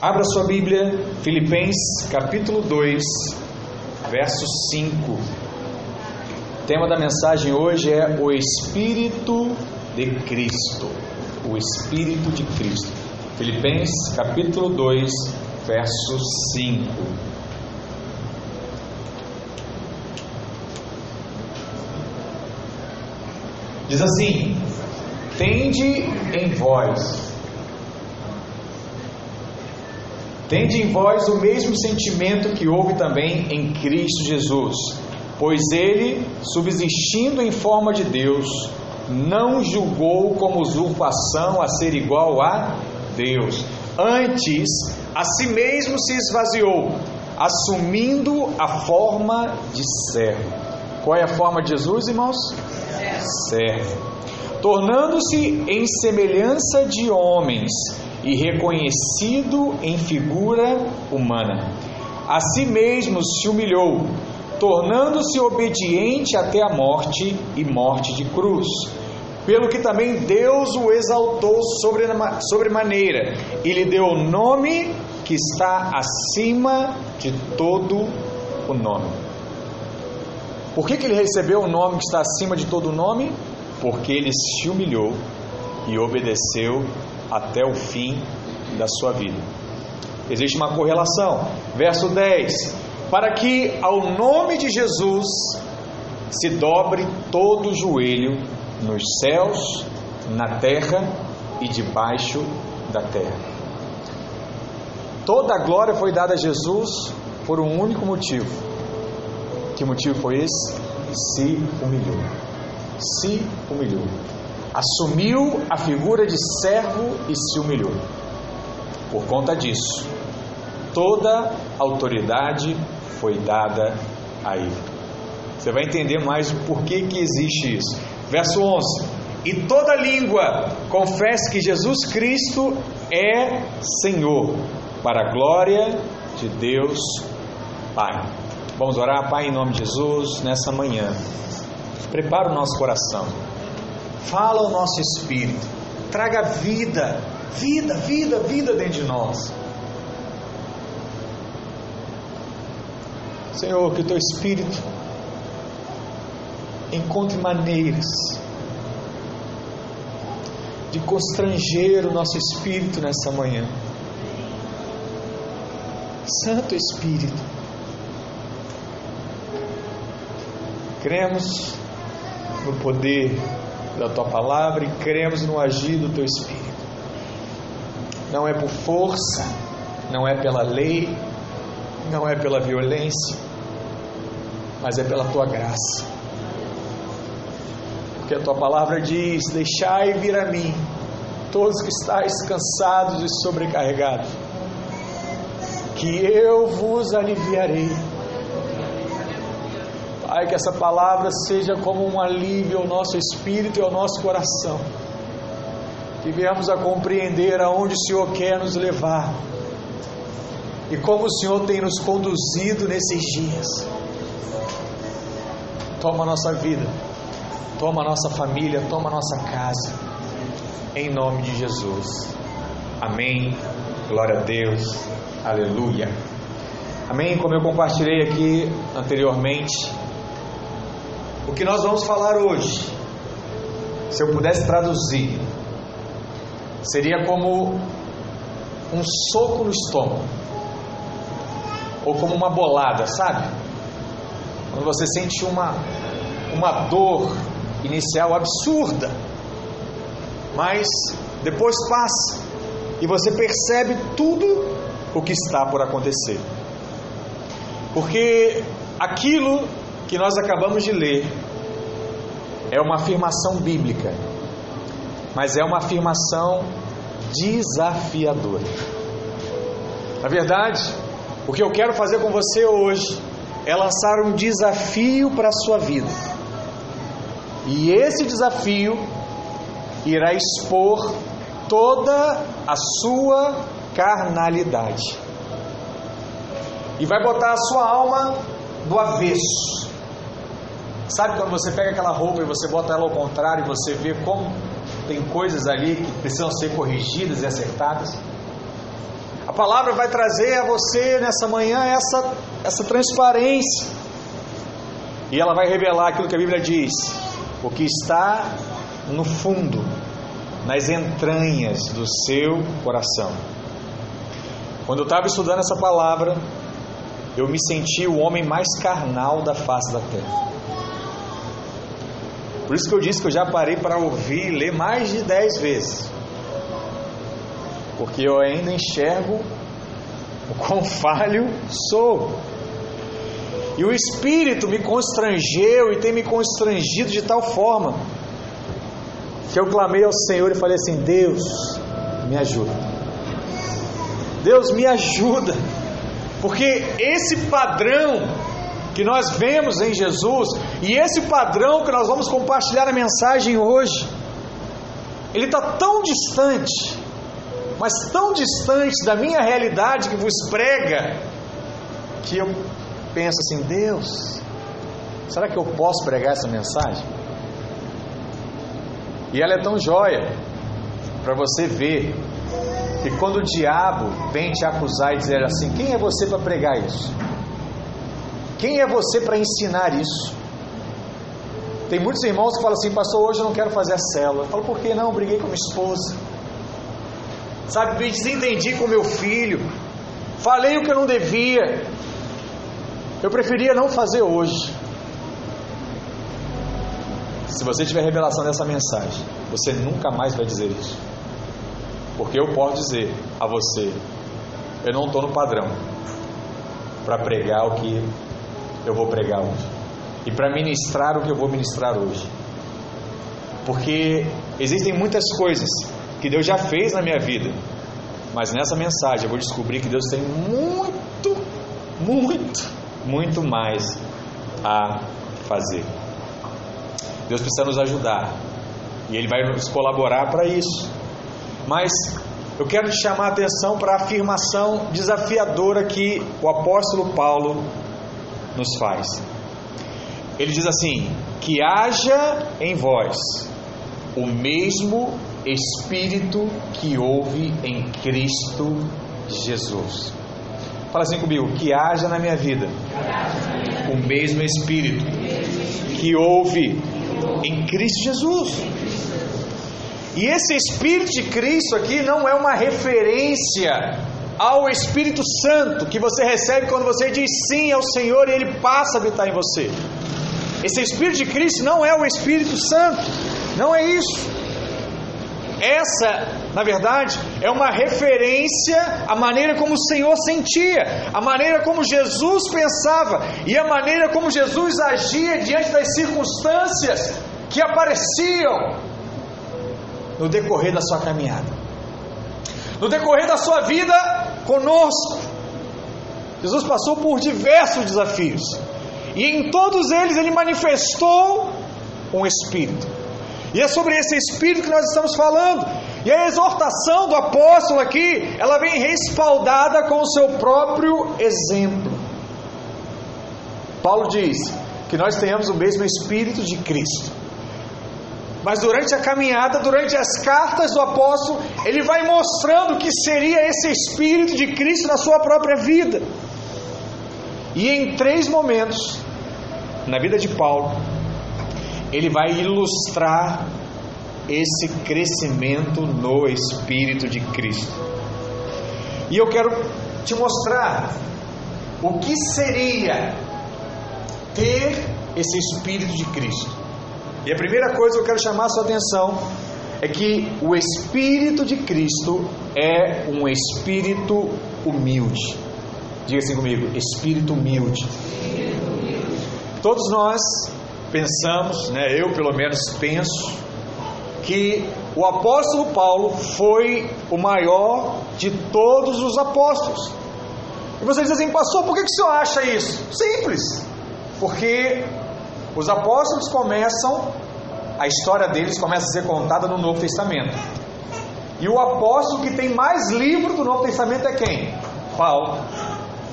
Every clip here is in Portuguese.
Abra sua Bíblia, Filipenses capítulo 2, verso 5. O tema da mensagem hoje é o Espírito de Cristo. O Espírito de Cristo. Filipenses capítulo 2, verso 5. Diz assim: Tende em vós Tende em vós o mesmo sentimento que houve também em Cristo Jesus, pois ele, subsistindo em forma de Deus, não julgou como usurpação a ser igual a Deus. Antes, a si mesmo se esvaziou, assumindo a forma de servo. Qual é a forma de Jesus, irmãos? Servo. Tornando-se em semelhança de homens e reconhecido em figura humana. A si mesmo se humilhou, tornando-se obediente até a morte e morte de cruz. Pelo que também Deus o exaltou sobremaneira e lhe deu o nome que está acima de todo o nome. Por que, que ele recebeu o nome que está acima de todo o nome? Porque ele se humilhou e obedeceu até o fim da sua vida. Existe uma correlação. Verso 10: Para que ao nome de Jesus se dobre todo o joelho nos céus, na terra e debaixo da terra. Toda a glória foi dada a Jesus por um único motivo. Que motivo foi esse? Se humilhou. Se humilhou assumiu a figura de servo e se humilhou. Por conta disso, toda autoridade foi dada a ele. Você vai entender mais o porquê que existe isso. Verso 11: E toda língua confesse que Jesus Cristo é Senhor, para a glória de Deus Pai. Vamos orar, Pai, em nome de Jesus, nessa manhã. Prepara o nosso coração Fala ao nosso espírito. Traga vida, vida, vida, vida dentro de nós. Senhor, que o teu espírito encontre maneiras de constranger o nosso espírito nessa manhã. Santo Espírito, cremos no poder da tua palavra e cremos no agir do teu Espírito. Não é por força, não é pela lei, não é pela violência, mas é pela tua graça. Porque a tua palavra diz: Deixai vir a mim todos que estáis cansados e sobrecarregados, que eu vos aliviarei. Pai, que essa palavra seja como um alívio ao nosso espírito e ao nosso coração. Que venhamos a compreender aonde o Senhor quer nos levar e como o Senhor tem nos conduzido nesses dias. Toma a nossa vida, toma a nossa família, toma a nossa casa, em nome de Jesus. Amém. Glória a Deus. Aleluia. Amém. Como eu compartilhei aqui anteriormente, o que nós vamos falar hoje, se eu pudesse traduzir, seria como um soco no estômago, ou como uma bolada, sabe? Quando você sente uma, uma dor inicial absurda, mas depois passa e você percebe tudo o que está por acontecer. Porque aquilo que nós acabamos de ler é uma afirmação bíblica, mas é uma afirmação desafiadora. Na verdade, o que eu quero fazer com você hoje é lançar um desafio para a sua vida. E esse desafio irá expor toda a sua carnalidade. E vai botar a sua alma do avesso. Sabe quando você pega aquela roupa e você bota ela ao contrário e você vê como tem coisas ali que precisam ser corrigidas e acertadas? A palavra vai trazer a você nessa manhã essa, essa transparência. E ela vai revelar aquilo que a Bíblia diz: o que está no fundo, nas entranhas do seu coração. Quando eu estava estudando essa palavra, eu me senti o homem mais carnal da face da terra. Por isso que eu disse que eu já parei para ouvir e ler mais de dez vezes. Porque eu ainda enxergo o quão falho sou. E o Espírito me constrangeu e tem me constrangido de tal forma que eu clamei ao Senhor e falei assim: Deus, me ajuda. Deus, me ajuda. Porque esse padrão que nós vemos em Jesus e esse padrão que nós vamos compartilhar a mensagem hoje, ele está tão distante, mas tão distante da minha realidade que vos prega, que eu penso assim: Deus, será que eu posso pregar essa mensagem? E ela é tão jóia para você ver que quando o diabo vem te acusar e dizer assim: quem é você para pregar isso? Quem é você para ensinar isso? Tem muitos irmãos que falam assim, pastor, hoje eu não quero fazer a célula. Eu falo, por que não? Briguei com minha esposa. Sabe, me desentendi com meu filho. Falei o que eu não devia. Eu preferia não fazer hoje. Se você tiver revelação dessa mensagem, você nunca mais vai dizer isso. Porque eu posso dizer a você, eu não estou no padrão para pregar o que eu vou pregar hoje. E para ministrar o que eu vou ministrar hoje. Porque existem muitas coisas que Deus já fez na minha vida. Mas nessa mensagem eu vou descobrir que Deus tem muito, muito, muito mais a fazer. Deus precisa nos ajudar. E Ele vai nos colaborar para isso. Mas eu quero te chamar a atenção para a afirmação desafiadora que o apóstolo Paulo nos faz. Ele diz assim: que haja em vós o mesmo Espírito que houve em Cristo Jesus. Fala assim comigo: que haja na minha vida o mesmo Espírito que houve em Cristo Jesus. E esse Espírito de Cristo aqui não é uma referência ao Espírito Santo que você recebe quando você diz sim ao Senhor e ele passa a habitar em você. Esse Espírito de Cristo não é o Espírito Santo, não é isso. Essa, na verdade, é uma referência à maneira como o Senhor sentia, a maneira como Jesus pensava e a maneira como Jesus agia diante das circunstâncias que apareciam no decorrer da sua caminhada, no decorrer da sua vida conosco. Jesus passou por diversos desafios e em todos eles ele manifestou um Espírito. E é sobre esse Espírito que nós estamos falando. E a exortação do apóstolo aqui, ela vem respaldada com o seu próprio exemplo. Paulo diz que nós tenhamos o mesmo Espírito de Cristo. Mas durante a caminhada, durante as cartas do apóstolo, ele vai mostrando o que seria esse Espírito de Cristo na sua própria vida. E em três momentos, na vida de Paulo, ele vai ilustrar esse crescimento no Espírito de Cristo. E eu quero te mostrar o que seria ter esse Espírito de Cristo. E a primeira coisa que eu quero chamar a sua atenção é que o Espírito de Cristo é um Espírito humilde. Diga assim comigo: Espírito humilde. Todos nós pensamos, né, eu pelo menos penso, que o apóstolo Paulo foi o maior de todos os apóstolos. E você diz assim, pastor, por que, que o senhor acha isso? Simples, porque os apóstolos começam, a história deles começa a ser contada no Novo Testamento. E o apóstolo que tem mais livro do Novo Testamento é quem? Paulo.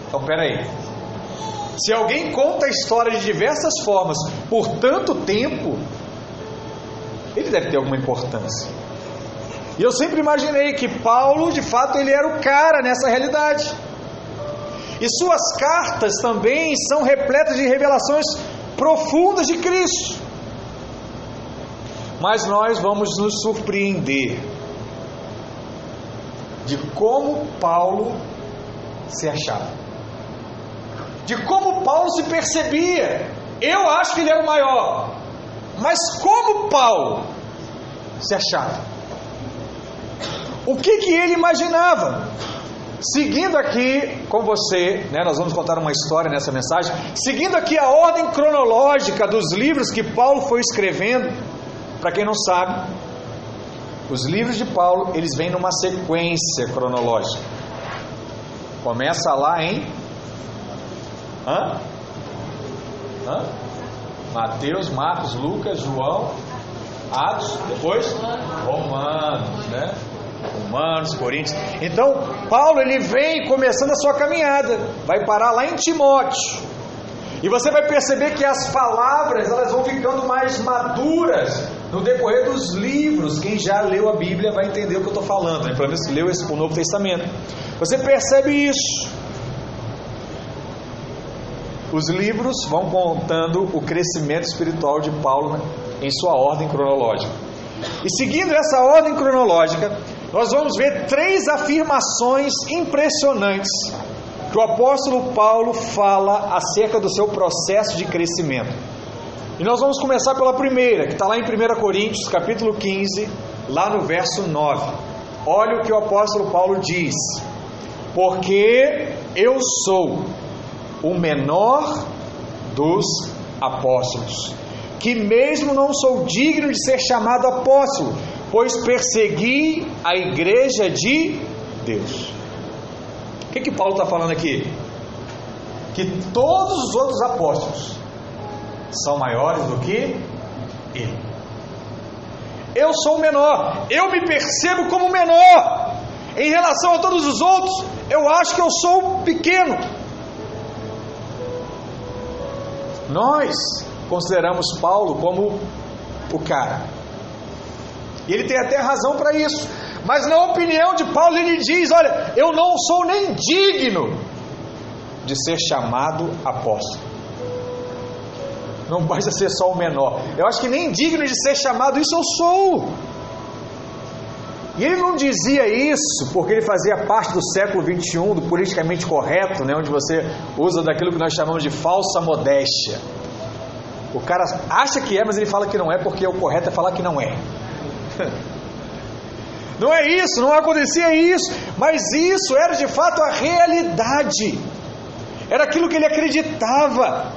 Então, peraí. Se alguém conta a história de diversas formas por tanto tempo, ele deve ter alguma importância. E eu sempre imaginei que Paulo, de fato, ele era o cara nessa realidade. E suas cartas também são repletas de revelações profundas de Cristo. Mas nós vamos nos surpreender de como Paulo se achava, de como Paulo se percebia. Eu acho que ele era o maior, mas como Paulo se achava? O que, que ele imaginava? Seguindo aqui com você, né, nós vamos contar uma história nessa mensagem. Seguindo aqui a ordem cronológica dos livros que Paulo foi escrevendo, para quem não sabe, os livros de Paulo eles vêm numa sequência cronológica. Começa lá em Hã? Hã? Mateus, Marcos, Lucas, João, Atos, depois Romanos, né? Romanos, Coríntios. Então, Paulo ele vem começando a sua caminhada, vai parar lá em Timóteo. E você vai perceber que as palavras elas vão ficando mais maduras no decorrer dos livros. Quem já leu a Bíblia vai entender o que eu estou falando, né? pelo menos leu esse, o Novo Testamento. Você percebe isso. Os livros vão contando o crescimento espiritual de Paulo né? em sua ordem cronológica. E seguindo essa ordem cronológica, nós vamos ver três afirmações impressionantes que o apóstolo Paulo fala acerca do seu processo de crescimento. E nós vamos começar pela primeira, que está lá em 1 Coríntios, capítulo 15, lá no verso 9. Olha o que o apóstolo Paulo diz: Porque eu sou o menor dos apóstolos, que mesmo não sou digno de ser chamado apóstolo, pois persegui a igreja de Deus. O que, que Paulo está falando aqui? Que todos os outros apóstolos são maiores do que ele. Eu sou o menor, eu me percebo como menor. Em relação a todos os outros, eu acho que eu sou pequeno. Nós consideramos Paulo como o cara. E ele tem até razão para isso. Mas na opinião de Paulo, ele diz: Olha, eu não sou nem digno de ser chamado apóstolo. Não basta ser só o menor. Eu acho que nem digno de ser chamado, isso eu sou. E ele não dizia isso porque ele fazia parte do século 21, do politicamente correto, né, onde você usa daquilo que nós chamamos de falsa modéstia. O cara acha que é, mas ele fala que não é porque o correto é falar que não é. Não é isso, não acontecia isso, mas isso era de fato a realidade, era aquilo que ele acreditava,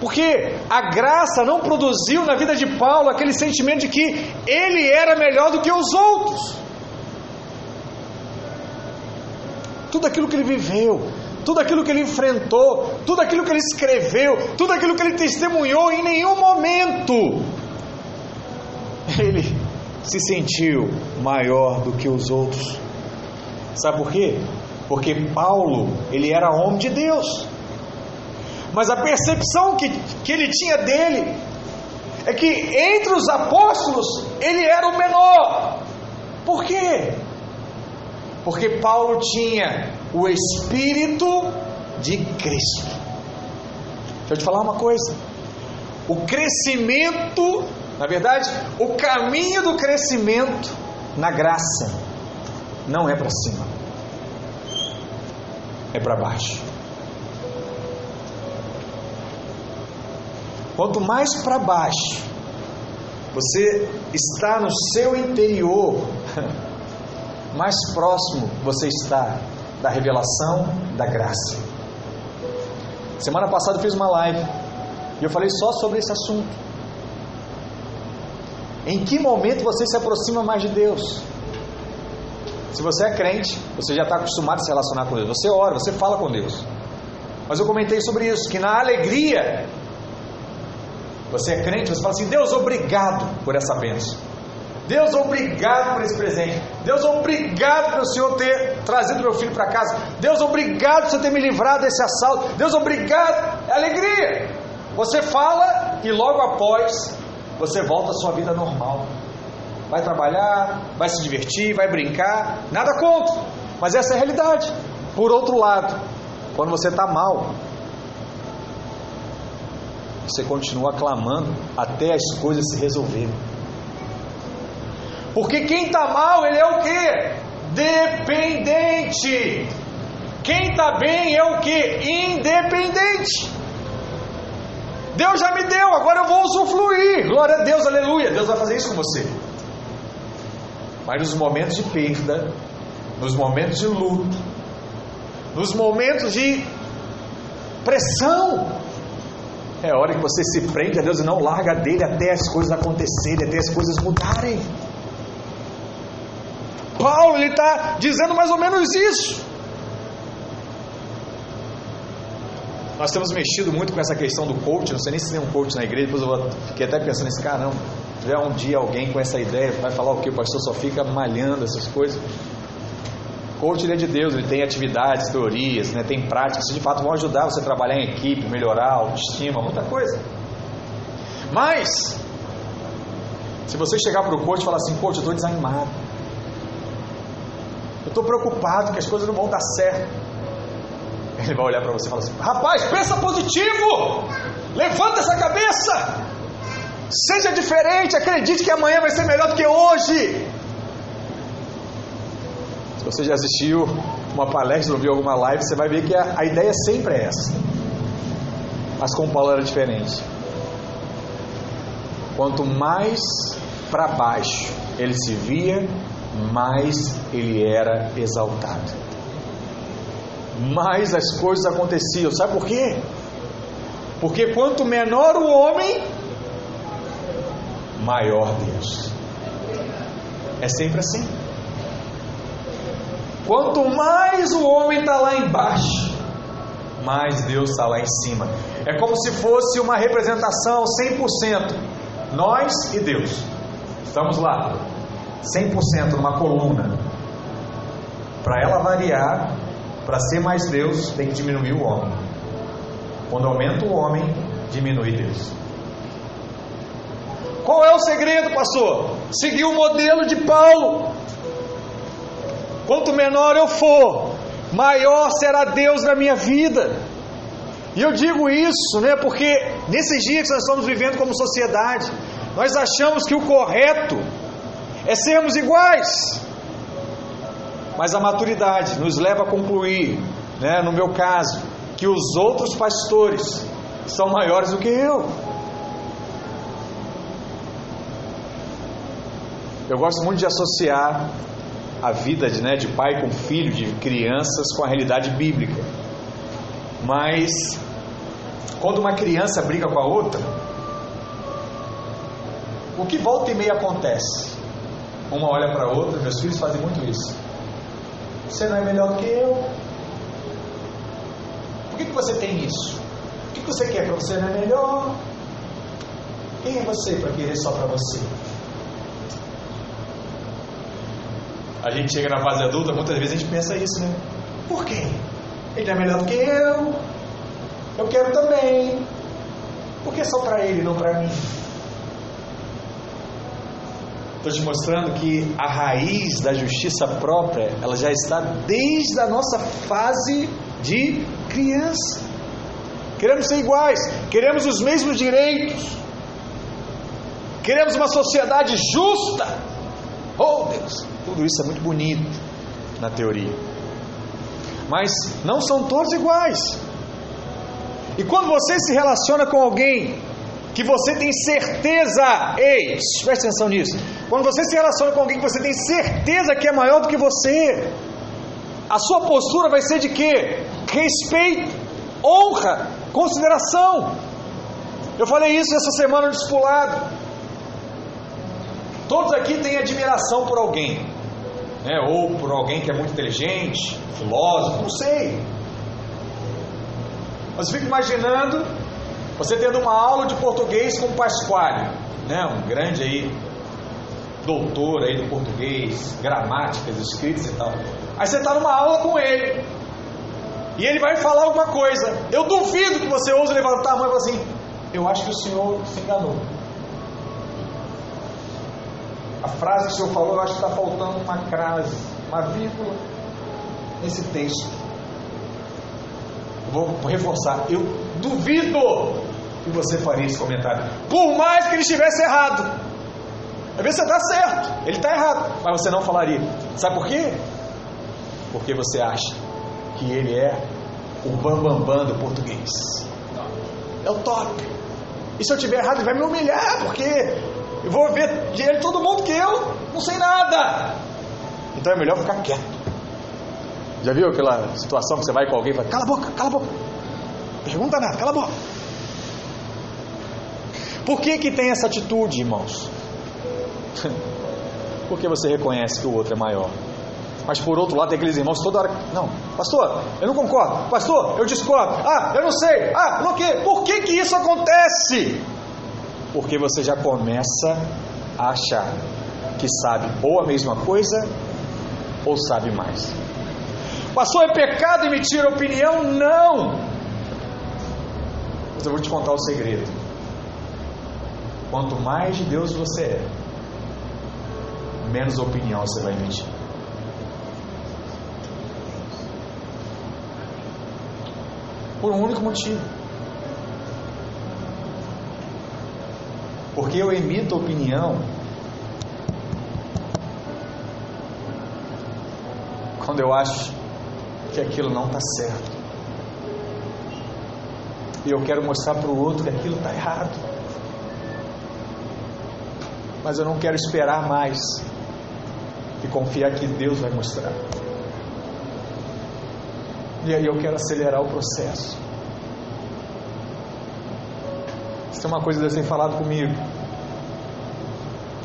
porque a graça não produziu na vida de Paulo aquele sentimento de que ele era melhor do que os outros. Tudo aquilo que ele viveu, tudo aquilo que ele enfrentou, tudo aquilo que ele escreveu, tudo aquilo que ele testemunhou, em nenhum momento ele se sentiu maior do que os outros. Sabe por quê? Porque Paulo, ele era homem de Deus. Mas a percepção que, que ele tinha dele é que entre os apóstolos ele era o menor. Por quê? Porque Paulo tinha o Espírito de Cristo. Deixa eu te falar uma coisa. O crescimento na verdade, o caminho do crescimento na graça não é para cima, é para baixo. Quanto mais para baixo você está no seu interior, mais próximo você está da revelação da graça. Semana passada eu fiz uma live e eu falei só sobre esse assunto. Em que momento você se aproxima mais de Deus? Se você é crente, você já está acostumado a se relacionar com Deus. Você ora, você fala com Deus. Mas eu comentei sobre isso, que na alegria, você é crente, você fala assim: Deus, obrigado por essa bênção. Deus, obrigado por esse presente. Deus, obrigado pelo Senhor ter trazido meu filho para casa. Deus, obrigado por você ter me livrado desse assalto. Deus, obrigado. É alegria. Você fala e logo após você volta à sua vida normal. vai trabalhar, vai se divertir, vai brincar, nada contra, mas essa é a realidade. Por outro lado, quando você está mal, você continua clamando até as coisas se resolverem. Porque quem está mal, ele é o que? Dependente. Quem está bem é o que? Independente. Deus já me deu, agora eu vou usufruir. Glória a Deus, aleluia. Deus vai fazer isso com você. Mas nos momentos de perda, nos momentos de luto, nos momentos de pressão, é hora que você se prende a Deus e não larga dele até as coisas acontecerem, até as coisas mudarem. Paulo está dizendo mais ou menos isso. Nós temos mexido muito com essa questão do coach. Não sei nem se tem um coach na igreja. Depois eu fiquei até pensando nesse cara, não. Tiver um dia alguém com essa ideia, vai falar o que? O pastor só fica malhando essas coisas. Coach ele é de Deus, ele tem atividades, teorias, né, tem práticas que de fato vão ajudar você a trabalhar em equipe, melhorar a autoestima, muita coisa. Mas, se você chegar para o coach e falar assim, coach, eu estou desanimado, eu estou preocupado que as coisas não vão dar certo, ele vai olhar para você e falar assim, rapaz, pensa positivo, levanta essa cabeça, seja diferente, acredite que amanhã vai ser melhor do que hoje você já assistiu uma palestra ou viu alguma live, você vai ver que a, a ideia sempre é essa. Mas com Paulo era diferente. Quanto mais para baixo ele se via, mais ele era exaltado. Mais as coisas aconteciam. Sabe por quê? Porque quanto menor o homem, maior Deus. É sempre assim. Quanto mais o homem está lá embaixo, mais Deus está lá em cima. É como se fosse uma representação 100%. Nós e Deus. Estamos lá. 100% numa coluna. Para ela variar, para ser mais Deus, tem que diminuir o homem. Quando aumenta o homem, diminui Deus. Qual é o segredo, pastor? Seguir o modelo de Paulo. Quanto menor eu for, maior será Deus na minha vida. E eu digo isso, né, porque nesses dias que nós estamos vivendo como sociedade, nós achamos que o correto é sermos iguais. Mas a maturidade nos leva a concluir, né, no meu caso, que os outros pastores são maiores do que eu. Eu gosto muito de associar a vida de, né, de pai com filho, de crianças com a realidade bíblica. Mas quando uma criança briga com a outra, o que volta e meia acontece? Uma olha para a outra, meus filhos fazem muito isso. Você não é melhor que eu. Por que, que você tem isso? O que, que você quer para você não é melhor? Quem é você para querer só para você? a gente chega na fase adulta, muitas vezes a gente pensa isso, né? Por quê? Ele é melhor do que eu. Eu quero também. Por que só para ele, não para mim? Estou te mostrando que a raiz da justiça própria, ela já está desde a nossa fase de criança. Queremos ser iguais, queremos os mesmos direitos, queremos uma sociedade justa. Oh Deus, tudo isso é muito bonito na teoria. Mas não são todos iguais. E quando você se relaciona com alguém que você tem certeza, ei, preste atenção nisso. Quando você se relaciona com alguém que você tem certeza que é maior do que você, a sua postura vai ser de quê? Respeito, honra, consideração. Eu falei isso essa semana no discipulado. Todos aqui têm admiração por alguém né? ou por alguém que é muito inteligente, filósofo, não sei. Mas fico imaginando você tendo uma aula de português com o Pasquale, né? um grande aí, doutor aí do português, gramáticas, escritas e tal. Aí você está numa aula com ele, e ele vai falar alguma coisa. Eu duvido que você ouse levantar a mão e falar assim: Eu acho que o senhor se enganou. A frase que o senhor falou, eu acho que está faltando uma crase, uma vírgula nesse texto. Vou reforçar. Eu duvido que você faria esse comentário. Por mais que ele estivesse errado. Às vezes você está certo, ele está errado, mas você não falaria. Sabe por quê? Porque você acha que ele é o bambambam bam, bam do português. É o top. E se eu tiver errado, ele vai me humilhar, porque eu vou ver de todo mundo que eu não sei nada. Então é melhor ficar quieto. Já viu aquela situação que você vai com alguém e fala, cala a boca, cala a boca. Pergunta nada, cala a boca. Por que que tem essa atitude, irmãos? Porque você reconhece que o outro é maior. Mas por outro lado tem aqueles irmãos toda hora. Não, pastor, eu não concordo. Pastor, eu discordo. Ah, eu não sei. Ah, por quê? Por que, que isso acontece? Porque você já começa a achar que sabe ou a mesma coisa ou sabe mais. Pastor, é pecado emitir opinião? Não! Mas eu vou te contar o segredo. Quanto mais de Deus você é, menos opinião você vai emitir. Por um único motivo. Porque eu emito opinião quando eu acho que aquilo não está certo. E eu quero mostrar para o outro que aquilo está errado. Mas eu não quero esperar mais e confiar que Deus vai mostrar. E aí eu quero acelerar o processo. Se tem uma coisa que Deus tem falado comigo,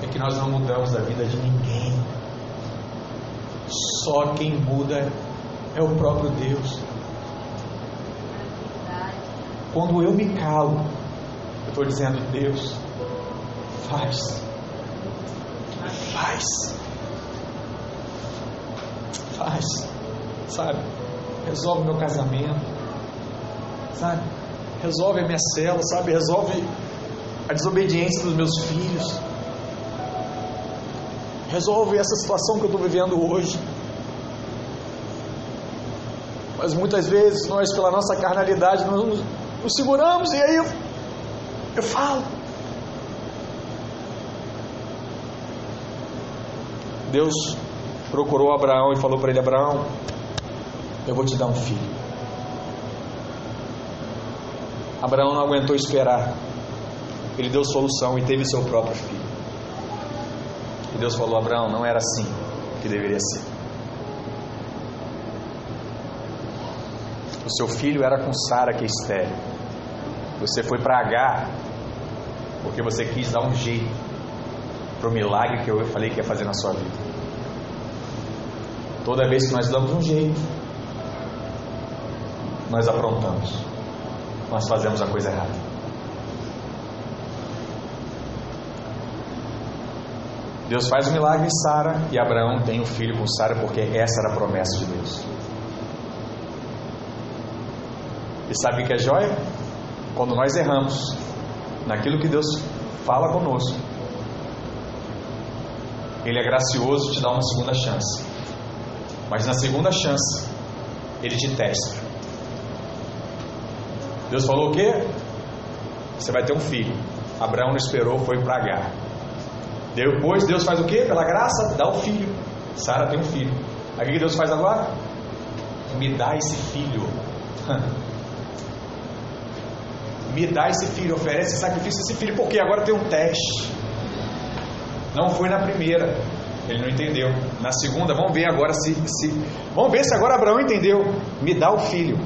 é que nós não mudamos a vida de ninguém. Só quem muda é o próprio Deus. Quando eu me calo, eu estou dizendo, Deus, faz. Faz. Faz. Sabe? Resolve meu casamento. Sabe? Resolve a minha cela, sabe? Resolve a desobediência dos meus filhos. Resolve essa situação que eu estou vivendo hoje. Mas muitas vezes nós, pela nossa carnalidade, nos, nos seguramos e aí eu, eu falo. Deus procurou Abraão e falou para ele: Abraão, eu vou te dar um filho. Abraão não aguentou esperar. Ele deu solução e teve seu próprio filho. E Deus falou: Abraão, não era assim que deveria ser. O seu filho era com Sara que é estéreo. Você foi para H porque você quis dar um jeito para o milagre que eu falei que ia fazer na sua vida. Toda vez que nós damos um jeito, nós aprontamos, nós fazemos a coisa errada. Deus faz o milagre em Sara e Abraão tem um filho com Sara porque essa era a promessa de Deus. E sabe o que é joia? Quando nós erramos naquilo que Deus fala conosco, Ele é gracioso te dá uma segunda chance. Mas na segunda chance, Ele te testa. Deus falou o quê? Você vai ter um filho. Abraão não esperou, foi para Agar. Depois Deus faz o quê? Pela graça, dá o filho. Sara tem um filho. Aí o que Deus faz agora? Me dá esse filho. me dá esse filho, oferece sacrifício esse filho, porque agora tem um teste. Não foi na primeira, ele não entendeu. Na segunda, vamos ver agora se, se vamos ver se agora Abraão entendeu. Me dá o filho.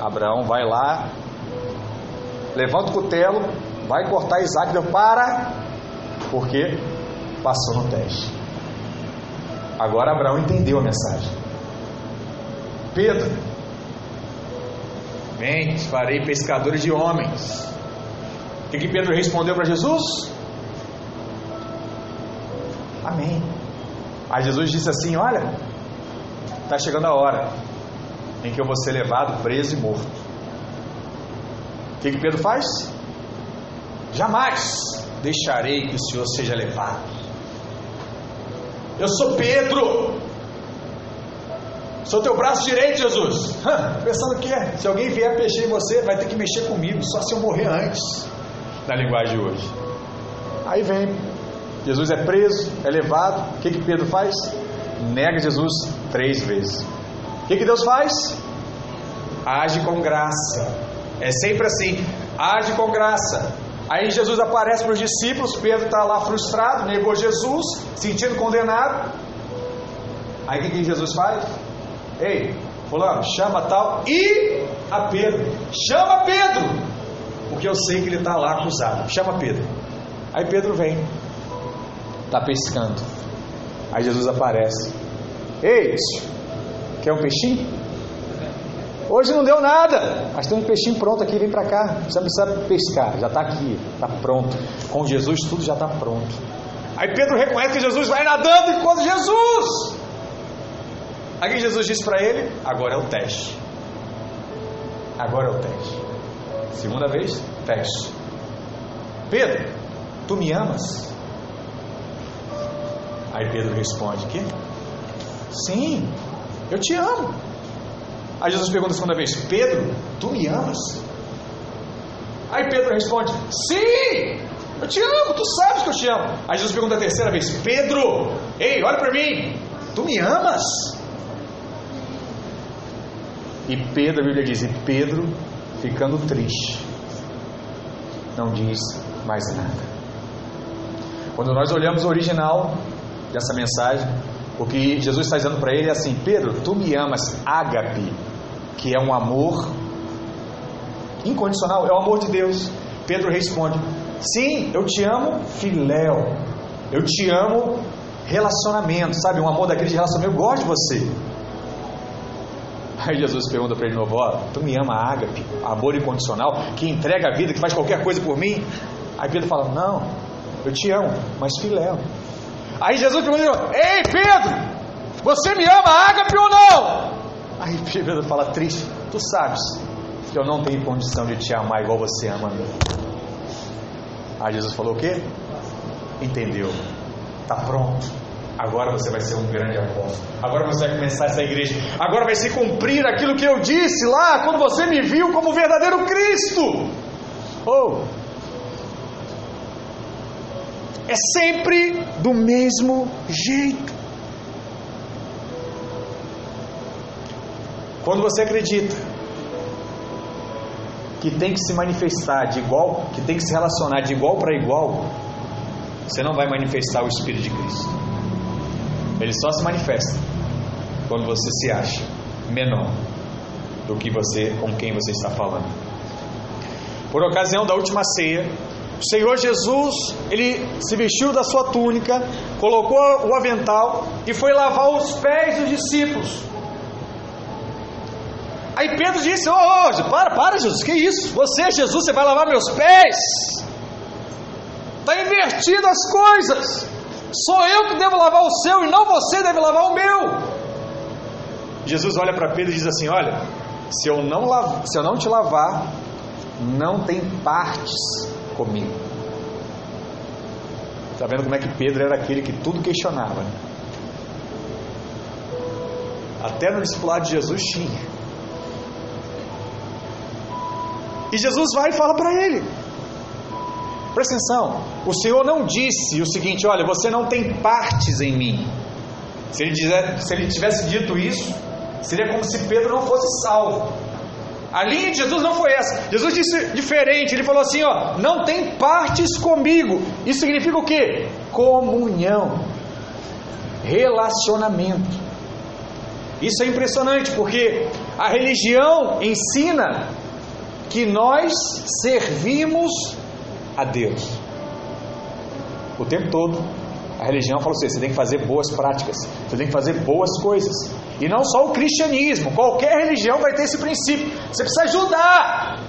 Abraão vai lá, levanta o cutelo, vai cortar Isaac, deu para, porque passou no teste. Agora Abraão entendeu a mensagem. Pedro, Vem, farei pescadores de homens. O que, que Pedro respondeu para Jesus? Amém. Aí Jesus disse assim: Olha, está chegando a hora em que eu vou ser levado, preso e morto. O que, que Pedro faz? Jamais deixarei que o Senhor seja levado. Eu sou Pedro. Sou teu braço direito, Jesus. Pensando que é, se alguém vier mexer em você, vai ter que mexer comigo, só se eu morrer antes. Na linguagem de hoje. Aí vem, Jesus é preso, é levado. O que, que Pedro faz? Nega Jesus três vezes. O que, que Deus faz? Age com graça. É sempre assim, age com graça. Aí Jesus aparece para os discípulos, Pedro está lá frustrado, negou Jesus, sentindo condenado. Aí o que, que Jesus faz? Ei, fulano, chama tal e a Pedro. Chama Pedro! Porque eu sei que ele está lá acusado. Chama Pedro. Aí Pedro vem. Está pescando. Aí Jesus aparece. Ei, quer um peixinho? Hoje não deu nada, mas tem um peixinho pronto aqui, vem para cá. Você não precisa pescar, já está aqui, está pronto. Com Jesus tudo já está pronto. Aí Pedro reconhece que Jesus vai nadando enquanto Jesus. Aí Jesus disse para ele: agora é o teste. Agora é o teste. Segunda vez, teste. Pedro, tu me amas? Aí Pedro responde: que? Sim, eu te amo. Aí Jesus pergunta a segunda vez: Pedro, tu me amas? Aí Pedro responde: Sim, eu te amo, tu sabes que eu te amo. Aí Jesus pergunta a terceira vez: Pedro, ei, olha para mim, tu me amas? E Pedro, a Bíblia diz: E Pedro, ficando triste, não diz mais nada. Quando nós olhamos o original dessa mensagem, o que Jesus está dizendo para ele é assim: Pedro, tu me amas, ágape, que é um amor incondicional, é o amor de Deus. Pedro responde: Sim, eu te amo, filéu. Eu te amo, relacionamento, sabe? Um amor daquele de relacionamento. Eu gosto de você. Aí Jesus pergunta para ele de novo: Ó, tu me ama, ágape, amor incondicional, que entrega a vida, que faz qualquer coisa por mim? Aí Pedro fala: Não, eu te amo, mas filéu. Aí Jesus pergunta: Ei Pedro, você me ama, ágape ou não? Aí Pedro fala: Triste, tu sabes que eu não tenho condição de te amar igual você ama a mim. Aí Jesus falou: O quê? Entendeu, está pronto. Agora você vai ser um grande apóstolo. Agora você vai começar essa igreja. Agora vai se cumprir aquilo que eu disse lá quando você me viu como verdadeiro Cristo. Oh, é sempre do mesmo jeito. Quando você acredita que tem que se manifestar de igual, que tem que se relacionar de igual para igual, você não vai manifestar o Espírito de Cristo. Ele só se manifesta quando você se acha menor do que você com quem você está falando. Por ocasião da última ceia, o Senhor Jesus, ele se vestiu da sua túnica, colocou o avental e foi lavar os pés dos discípulos. Aí Pedro disse: Ô, oh, para, para, Jesus, que isso? Você, Jesus, você vai lavar meus pés? Está invertido as coisas. Sou eu que devo lavar o seu e não você deve lavar o meu. Jesus olha para Pedro e diz assim: Olha, se eu não, lavar, se eu não te lavar, não tem partes comigo. Está vendo como é que Pedro era aquele que tudo questionava? Né? Até no discipulado de Jesus tinha. E Jesus vai e fala para ele: Presta atenção, o Senhor não disse o seguinte: olha, você não tem partes em mim. Se ele, dizer, se ele tivesse dito isso, seria como se Pedro não fosse salvo. A linha de Jesus não foi essa. Jesus disse diferente. Ele falou assim: ó, não tem partes comigo. Isso significa o quê? Comunhão, relacionamento. Isso é impressionante porque a religião ensina que nós servimos a Deus. O tempo todo, a religião fala assim: você tem que fazer boas práticas, você tem que fazer boas coisas. E não só o cristianismo, qualquer religião vai ter esse princípio. Você precisa ajudar,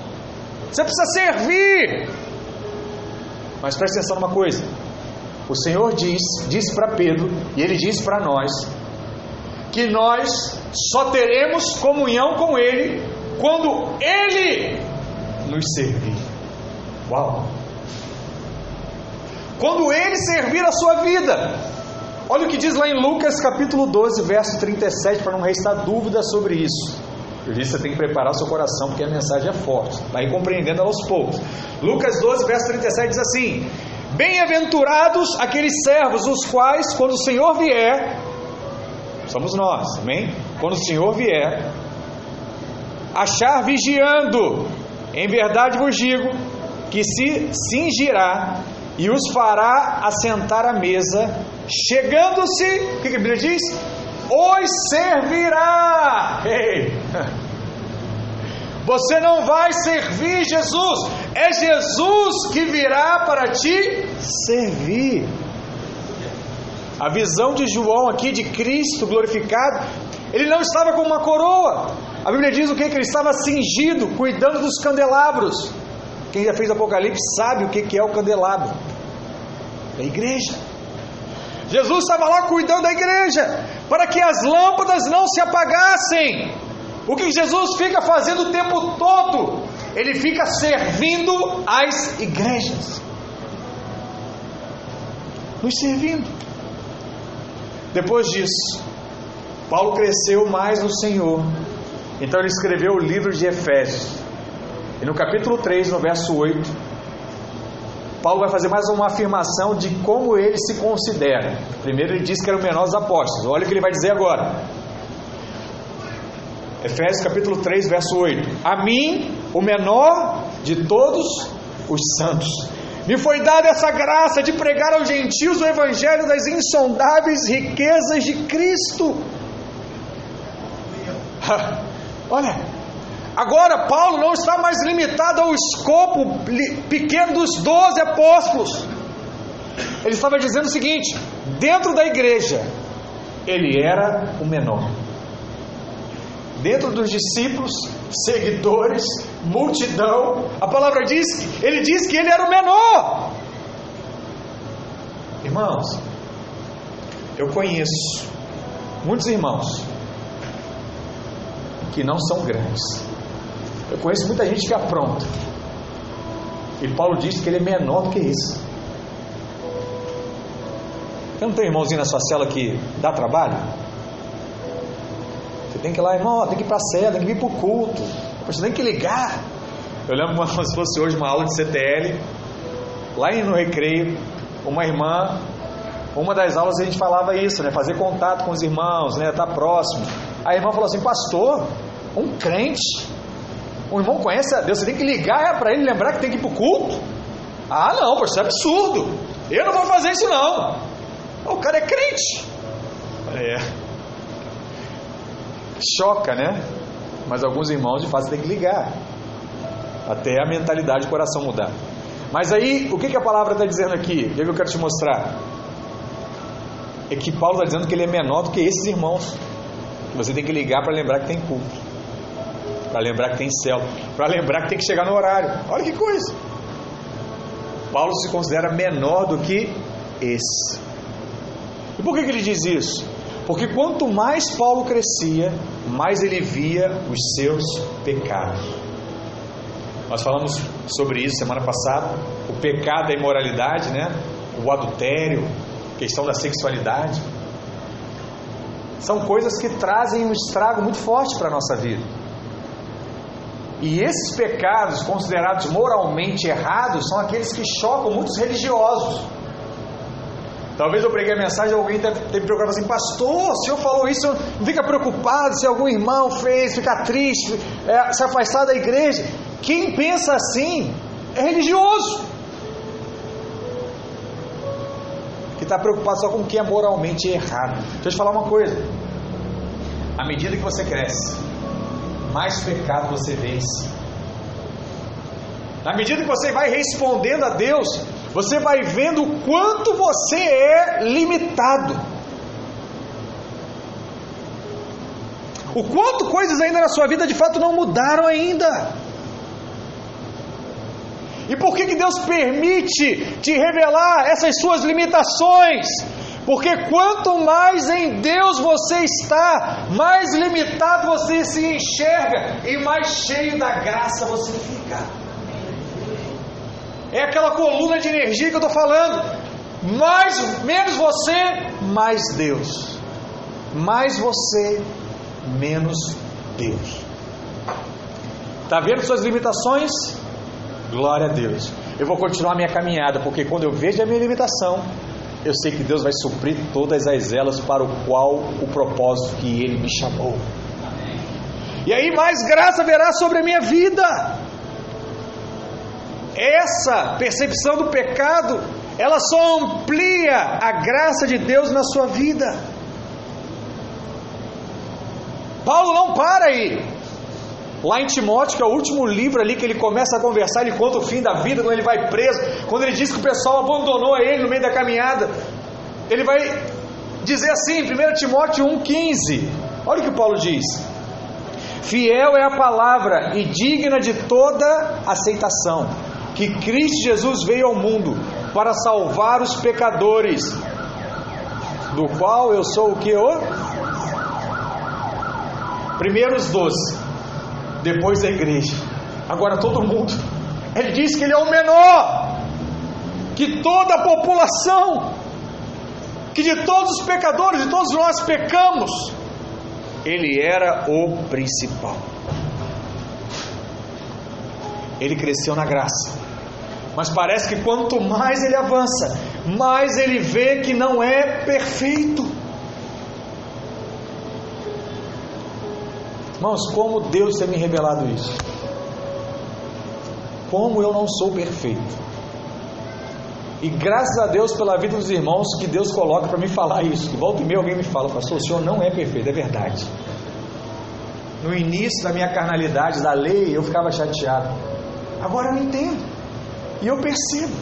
você precisa servir. Mas preste atenção numa coisa: o Senhor diz, disse para Pedro, e ele diz para nós, que nós só teremos comunhão com Ele quando Ele nos servir. Uau! Quando Ele servir a sua vida. Olha o que diz lá em Lucas capítulo 12, verso 37, para não restar dúvida sobre isso. Disse que você tem que preparar o seu coração, porque a mensagem é forte. Vai compreendendo aos poucos. Lucas 12, verso 37 diz assim: Bem-aventurados aqueles servos, os quais, quando o Senhor vier, somos nós, amém? Quando o Senhor vier, achar vigiando, em verdade vos digo, que se cingirá e os fará assentar à mesa, chegando-se, o que a Bíblia diz? Os servirá. Ei. Você não vai servir Jesus, é Jesus que virá para te servir. A visão de João aqui de Cristo glorificado, ele não estava com uma coroa. A Bíblia diz o que? Que ele estava cingido, cuidando dos candelabros. Quem já fez Apocalipse sabe o que é o candelabro. É a igreja. Jesus estava lá cuidando da igreja, para que as lâmpadas não se apagassem. O que Jesus fica fazendo o tempo todo? Ele fica servindo as igrejas. Nos servindo. Depois disso, Paulo cresceu mais no Senhor. Então ele escreveu o livro de Efésios. E no capítulo 3, no verso 8, Paulo vai fazer mais uma afirmação de como ele se considera. Primeiro ele disse que era o menor dos apóstolos. Olha o que ele vai dizer agora. Efésios capítulo 3, verso 8. A mim, o menor de todos os santos, me foi dada essa graça de pregar aos gentios o evangelho das insondáveis riquezas de Cristo. Olha, agora Paulo não está mais limitado ao escopo pequeno dos doze apóstolos. Ele estava dizendo o seguinte: dentro da igreja, ele era o menor dentro dos discípulos, seguidores, multidão, a palavra diz, ele diz que ele era o menor. Irmãos, eu conheço muitos irmãos que não são grandes. Eu conheço muita gente que apronta. E Paulo diz que ele é menor do que isso. Você não tem irmãozinho na sua cela que dá trabalho? Você tem que ir lá, irmão, tem que ir para a cela, tem que vir para o culto. Você tem que ligar. Eu lembro como se fosse hoje uma aula de CTL, lá no recreio, uma irmã, uma das aulas a gente falava isso, né? Fazer contato com os irmãos, né? Estar tá próximo. A irmã falou assim, pastor, um crente, um irmão conhece a Deus, você tem que ligar para ele lembrar que tem que ir para o culto? Ah, não, isso é absurdo. Eu não vou fazer isso não. O cara é crente. É choca, né? Mas alguns irmãos de fato tem que ligar até a mentalidade do coração mudar. Mas aí, o que, que a palavra está dizendo aqui? O que, que eu quero te mostrar? É que Paulo está dizendo que ele é menor do que esses irmãos. Você tem que ligar para lembrar que tem culto, para lembrar que tem céu, para lembrar que tem que chegar no horário. Olha que coisa! Paulo se considera menor do que esse. E por que, que ele diz isso? Porque quanto mais Paulo crescia, mais ele via os seus pecados. Nós falamos sobre isso semana passada. O pecado, a imoralidade, né? O adultério, questão da sexualidade. São coisas que trazem um estrago muito forte para a nossa vida. E esses pecados considerados moralmente errados são aqueles que chocam muitos religiosos. Talvez eu preguei a mensagem e alguém ter me procurado assim, pastor, o senhor falou isso, não fica preocupado se algum irmão fez, ficar triste, é, se afastar da igreja. Quem pensa assim é religioso. Que está preocupado só com o que é moralmente errado. Deixa eu te falar uma coisa. À medida que você cresce, mais pecado você vence. Na medida que você vai respondendo a Deus, você vai vendo o quanto você é limitado. O quanto coisas ainda na sua vida de fato não mudaram ainda. E por que, que Deus permite te revelar essas suas limitações? Porque quanto mais em Deus você está, mais limitado você se enxerga e mais cheio da graça você fica. É aquela coluna de energia que eu estou falando. Mais, menos você, mais Deus. Mais você, menos Deus. Está vendo suas limitações? Glória a Deus. Eu vou continuar minha caminhada, porque quando eu vejo a minha limitação, eu sei que Deus vai suprir todas as elas para o qual o propósito que Ele me chamou. E aí mais graça verá sobre a minha vida. Essa percepção do pecado, ela só amplia a graça de Deus na sua vida. Paulo não para aí. Lá em Timóteo, que é o último livro ali que ele começa a conversar, ele conta o fim da vida, quando ele vai preso, quando ele diz que o pessoal abandonou ele no meio da caminhada. Ele vai dizer assim, 1 Timóteo 1,15. Olha o que Paulo diz. Fiel é a palavra e digna de toda aceitação, que Cristo Jesus veio ao mundo para salvar os pecadores, do qual eu sou o que? O? Primeiro os doze, depois a igreja, agora todo mundo. Ele diz que ele é o menor, que toda a população, que de todos os pecadores, de todos nós pecamos, ele era o principal. Ele cresceu na graça. Mas parece que quanto mais ele avança, mais ele vê que não é perfeito. Irmãos, como Deus tem me revelado isso? Como eu não sou perfeito. E graças a Deus pela vida dos irmãos que Deus coloca para me falar isso. Que volta e meia alguém me fala, pastor, o senhor não é perfeito, é verdade. No início da minha carnalidade, da lei, eu ficava chateado. Agora eu entendo. E eu percebo.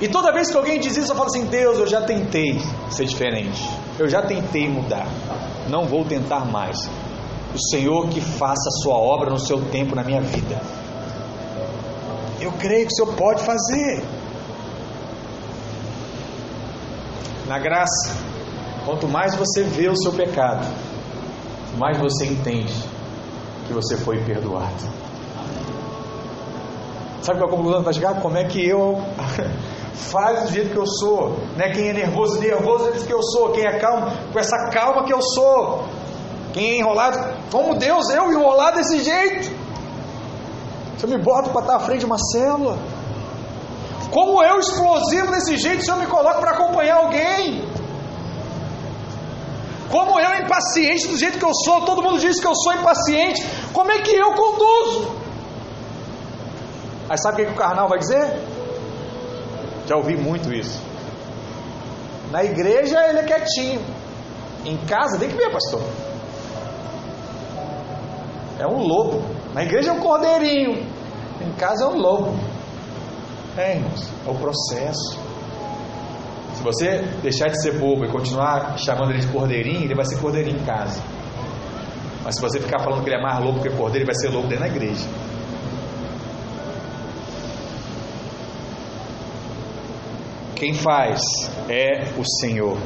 E toda vez que alguém diz isso, eu falo assim: Deus, eu já tentei ser diferente. Eu já tentei mudar. Não vou tentar mais o Senhor que faça a sua obra no seu tempo na minha vida. Eu creio que o Senhor pode fazer. Na graça, quanto mais você vê o seu pecado, mais você entende que você foi perdoado. Sabe qual é a conclusão para chegar? Como é que eu faz do jeito que eu sou? Né? Quem é nervoso, nervoso diz que eu sou. Quem é calmo, com essa calma que eu sou. É enrolado, como Deus, eu enrolar desse jeito. Se eu me boto para estar à frente de uma célula. Como eu explosivo desse jeito, se eu me coloco para acompanhar alguém. Como eu impaciente do jeito que eu sou, todo mundo diz que eu sou impaciente. Como é que eu conduzo? Aí sabe o que o carnal vai dizer? Já ouvi muito isso. Na igreja ele é quietinho. Em casa, tem que ver, pastor. É um lobo. Na igreja é um cordeirinho. Em casa é um lobo. É, irmãos, é o processo. Se você deixar de ser bobo e continuar chamando ele de cordeirinho, ele vai ser cordeirinho em casa. Mas se você ficar falando que ele é mais lobo que cordeiro, ele vai ser lobo dentro da igreja. Quem faz é o Senhor.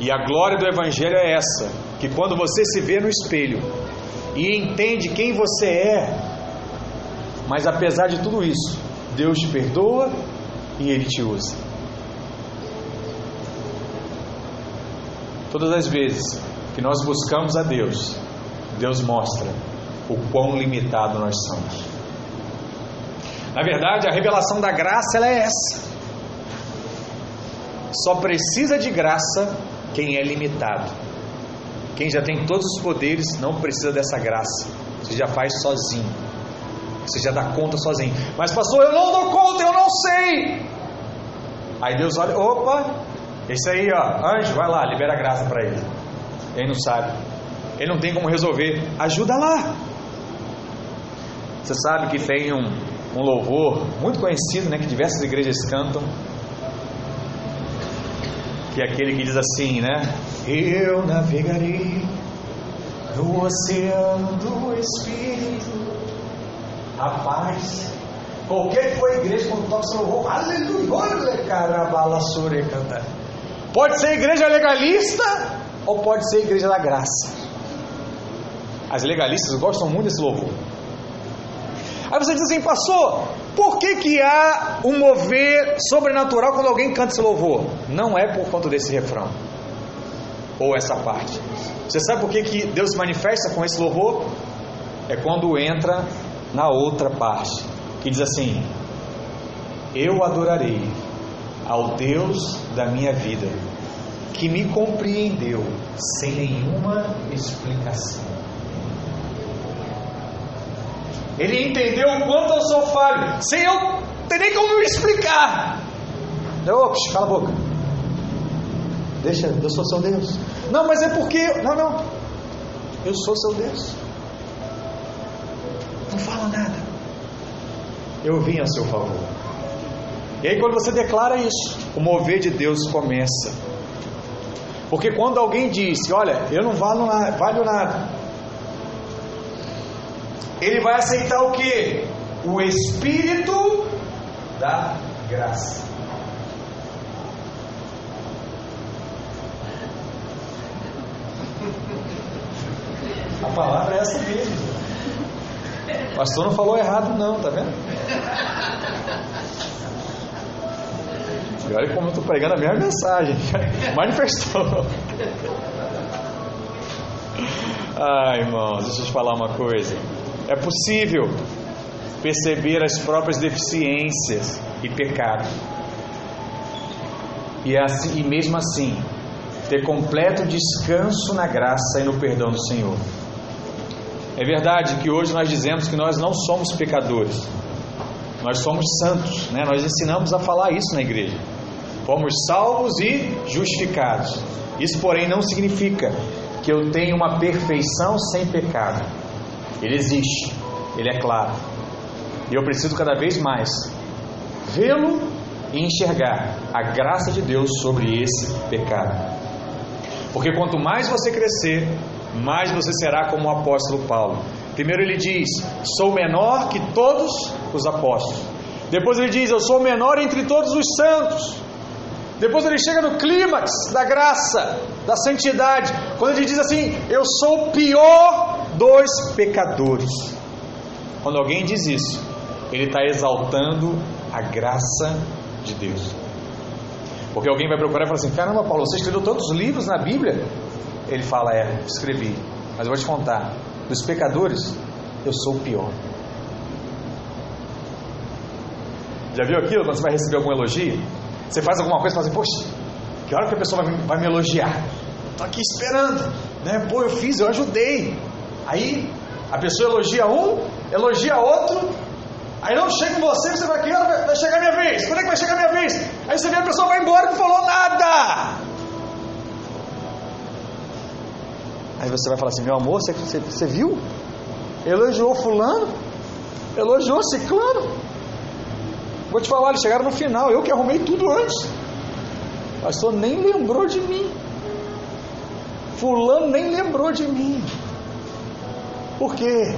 E a glória do Evangelho é essa: que quando você se vê no espelho, e entende quem você é. Mas apesar de tudo isso, Deus te perdoa e Ele te usa. Todas as vezes que nós buscamos a Deus, Deus mostra o quão limitado nós somos. Na verdade, a revelação da graça ela é essa. Só precisa de graça quem é limitado. Quem já tem todos os poderes não precisa dessa graça. Você já faz sozinho. Você já dá conta sozinho. Mas pastor, eu não dou conta, eu não sei. Aí Deus olha, opa, esse aí, ó, anjo, vai lá, libera a graça para ele. Ele não sabe. Ele não tem como resolver. Ajuda lá. Você sabe que tem um, um louvor muito conhecido, né, que diversas igrejas cantam, que é aquele que diz assim, né? Eu navegarei no oceano do Espírito. Rapaz, qualquer que for a igreja, quando toca seu louvor, aleluia, carabala, canta. Pode ser igreja legalista ou pode ser igreja da graça. As legalistas gostam muito desse louvor. Aí você diz assim, pastor, Por que, que há um mover sobrenatural quando alguém canta esse louvor? Não é por conta desse refrão ou essa parte. Você sabe por que, que Deus se manifesta com esse louvor? É quando entra na outra parte, que diz assim: Eu adorarei ao Deus da minha vida, que me compreendeu sem nenhuma explicação. Ele entendeu o quanto eu sou falho, sem eu ter nem como me explicar. Ops, cala a boca. Deixa, eu sou seu Deus. Não, mas é porque. Não, não. Eu sou seu Deus. Não fala nada. Eu vim a seu favor. E aí, quando você declara isso, o mover de Deus começa. Porque quando alguém diz, olha, eu não valho nada, valho nada, ele vai aceitar o que? O Espírito da graça. Palavra é essa mesmo. O pastor não falou errado, não, tá vendo? E olha como eu estou pregando a mesma mensagem. Manifestou. Ai, irmãos, deixa eu te falar uma coisa. É possível perceber as próprias deficiências e pecado. E, assim, e mesmo assim, ter completo descanso na graça e no perdão do Senhor. É verdade que hoje nós dizemos que nós não somos pecadores, nós somos santos, né? nós ensinamos a falar isso na igreja. Fomos salvos e justificados. Isso, porém, não significa que eu tenho uma perfeição sem pecado. Ele existe, ele é claro. E eu preciso cada vez mais vê-lo e enxergar a graça de Deus sobre esse pecado. Porque quanto mais você crescer, mais você será como o apóstolo Paulo. Primeiro ele diz: Sou menor que todos os apóstolos. Depois ele diz: Eu sou menor entre todos os santos. Depois ele chega no clímax da graça, da santidade, quando ele diz assim: Eu sou o pior dos pecadores. Quando alguém diz isso, ele está exaltando a graça de Deus. Porque alguém vai procurar e fala assim: Caramba, Paulo, você escreveu tantos livros na Bíblia? Ele fala: É, escrevi, mas eu vou te contar: dos pecadores, eu sou o pior. Já viu aquilo quando você vai receber algum elogio? Você faz alguma coisa e fala assim: Poxa, que hora que a pessoa vai, vai me elogiar? Estou aqui esperando, né? Pô, eu fiz, eu ajudei. Aí a pessoa elogia um, elogia outro, Aí não chega em você, você vai, que hora vai chegar a minha vez? Quando é que vai chegar minha vez? Aí você vê a pessoa vai embora e não falou nada. Aí você vai falar assim, meu amor, você, você, você viu? Elogiou fulano, elogiou ciclano. Vou te falar, eles chegaram no final, eu que arrumei tudo antes. O pastor nem lembrou de mim. Fulano nem lembrou de mim. Por quê?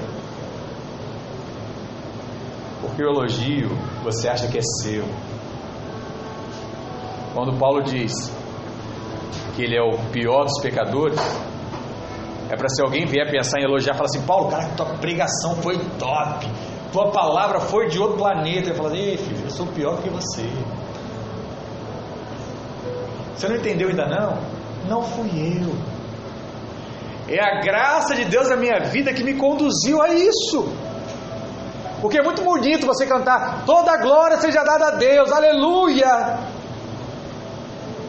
Porque o elogio você acha que é seu. Quando Paulo diz que ele é o pior dos pecadores, é para se alguém vier pensar em elogiar, falar assim: Paulo, cara, tua pregação foi top, tua palavra foi de outro planeta. Ele fala assim: Ei, filho, eu sou pior que você. Você não entendeu ainda não? Não fui eu. É a graça de Deus na minha vida que me conduziu a isso. Porque é muito bonito você cantar, toda a glória seja dada a Deus, aleluia.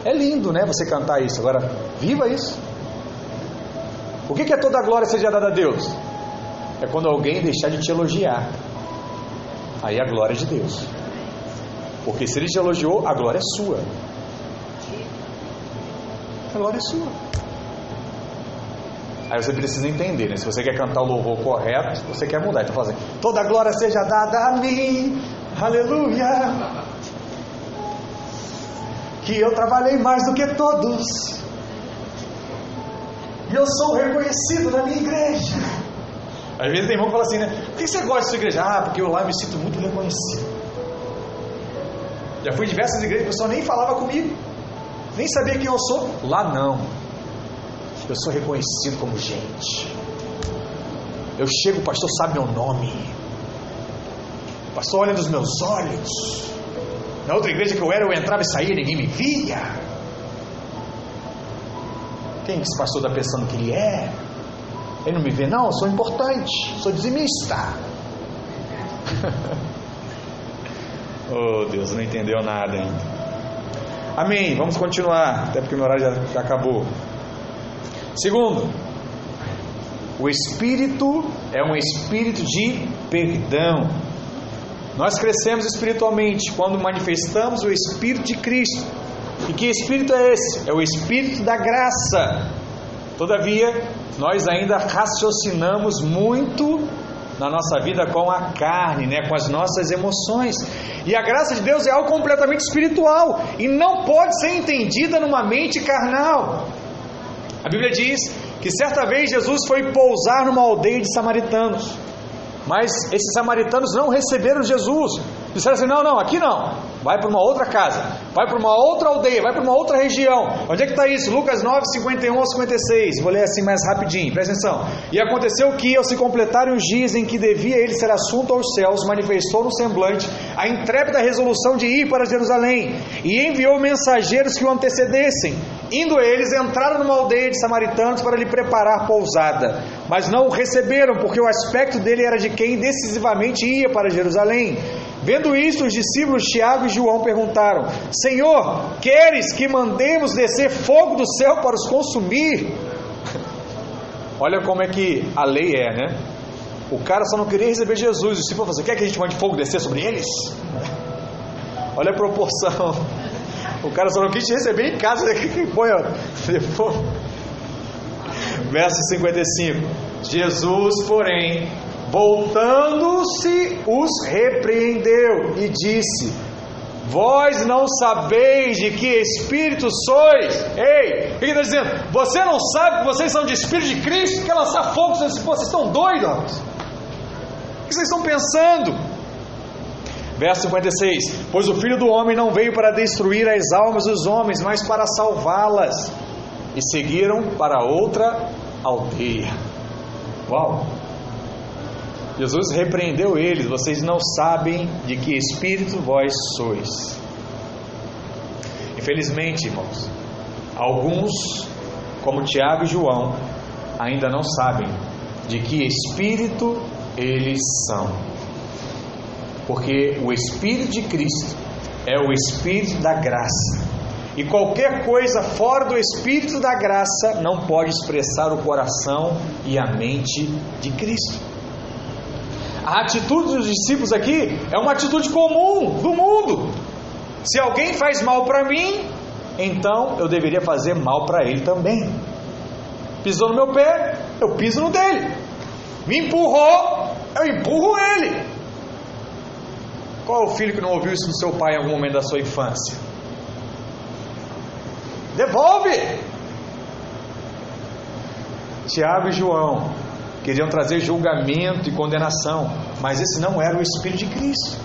É lindo, né? Você cantar isso. Agora, viva isso. O que é toda a glória seja dada a Deus? É quando alguém deixar de te elogiar. Aí a glória é de Deus. Porque se ele te elogiou, a glória é sua. A glória é sua. Aí você precisa entender, né? Se você quer cantar o louvor correto, você quer mudar. Então fala assim, toda glória seja dada a mim, aleluia. Que eu trabalhei mais do que todos. E eu sou reconhecido na minha igreja. Às vezes tem irmão que fala assim, né? Por que você gosta da sua igreja? Ah, porque eu lá me sinto muito reconhecido. Já fui em diversas igrejas, o pessoal nem falava comigo, nem sabia quem eu sou. Lá não. Eu sou reconhecido como gente. Eu chego, o pastor sabe meu nome. Pastor, olha nos meus olhos. Na outra igreja que eu era, eu entrava e saía, ninguém me via. Quem esse pastor está pensando que ele é? Ele não me vê, não, eu sou importante, sou dizimista. oh, Deus, não entendeu nada ainda. Amém. Vamos continuar, até porque meu horário já, já acabou. Segundo, o Espírito é um espírito de perdão. Nós crescemos espiritualmente quando manifestamos o Espírito de Cristo. E que Espírito é esse? É o Espírito da graça. Todavia, nós ainda raciocinamos muito na nossa vida com a carne, né, com as nossas emoções. E a graça de Deus é algo completamente espiritual e não pode ser entendida numa mente carnal. A Bíblia diz que certa vez Jesus foi pousar numa aldeia de samaritanos. Mas esses samaritanos não receberam Jesus. Disseram assim: não, não, aqui não. Vai para uma outra casa, vai para uma outra aldeia, vai para uma outra região. Onde é que está isso? Lucas 9, 51 a 56. Vou ler assim mais rapidinho, presta atenção. E aconteceu que, ao se completarem os dias em que devia ele ser assunto aos céus, manifestou no semblante a intrépida resolução de ir para Jerusalém e enviou mensageiros que o antecedessem. Indo eles, entraram numa aldeia de samaritanos para lhe preparar pousada, mas não o receberam, porque o aspecto dele era de quem decisivamente ia para Jerusalém. Vendo isto, os discípulos Tiago e João perguntaram: Senhor, queres que mandemos descer fogo do céu para os consumir? Olha como é que a lei é, né? O cara só não queria receber Jesus. O discípulo falou: Você quer que a gente mande fogo descer sobre eles? Olha a proporção. O cara só não quis te receber em casa. Põe, ó. Verso 55. Jesus, porém, voltando-se, os repreendeu e disse: Vós não sabeis de que espírito sois? Ei, o que está dizendo? Você não sabe que vocês são de espírito de Cristo? Quer lançar fogo? Vocês estão doidos? O que vocês estão pensando? Verso 56: Pois o filho do homem não veio para destruir as almas dos homens, mas para salvá-las. E seguiram para outra aldeia. Uau! Jesus repreendeu eles: Vocês não sabem de que espírito vós sois. Infelizmente, irmãos, alguns, como Tiago e João, ainda não sabem de que espírito eles são. Porque o Espírito de Cristo é o Espírito da graça. E qualquer coisa fora do Espírito da graça não pode expressar o coração e a mente de Cristo. A atitude dos discípulos aqui é uma atitude comum do mundo. Se alguém faz mal para mim, então eu deveria fazer mal para ele também. Pisou no meu pé, eu piso no dele. Me empurrou, eu empurro ele. Qual é o filho que não ouviu isso do seu pai em algum momento da sua infância? Devolve! Tiago e João queriam trazer julgamento e condenação, mas esse não era o Espírito de Cristo.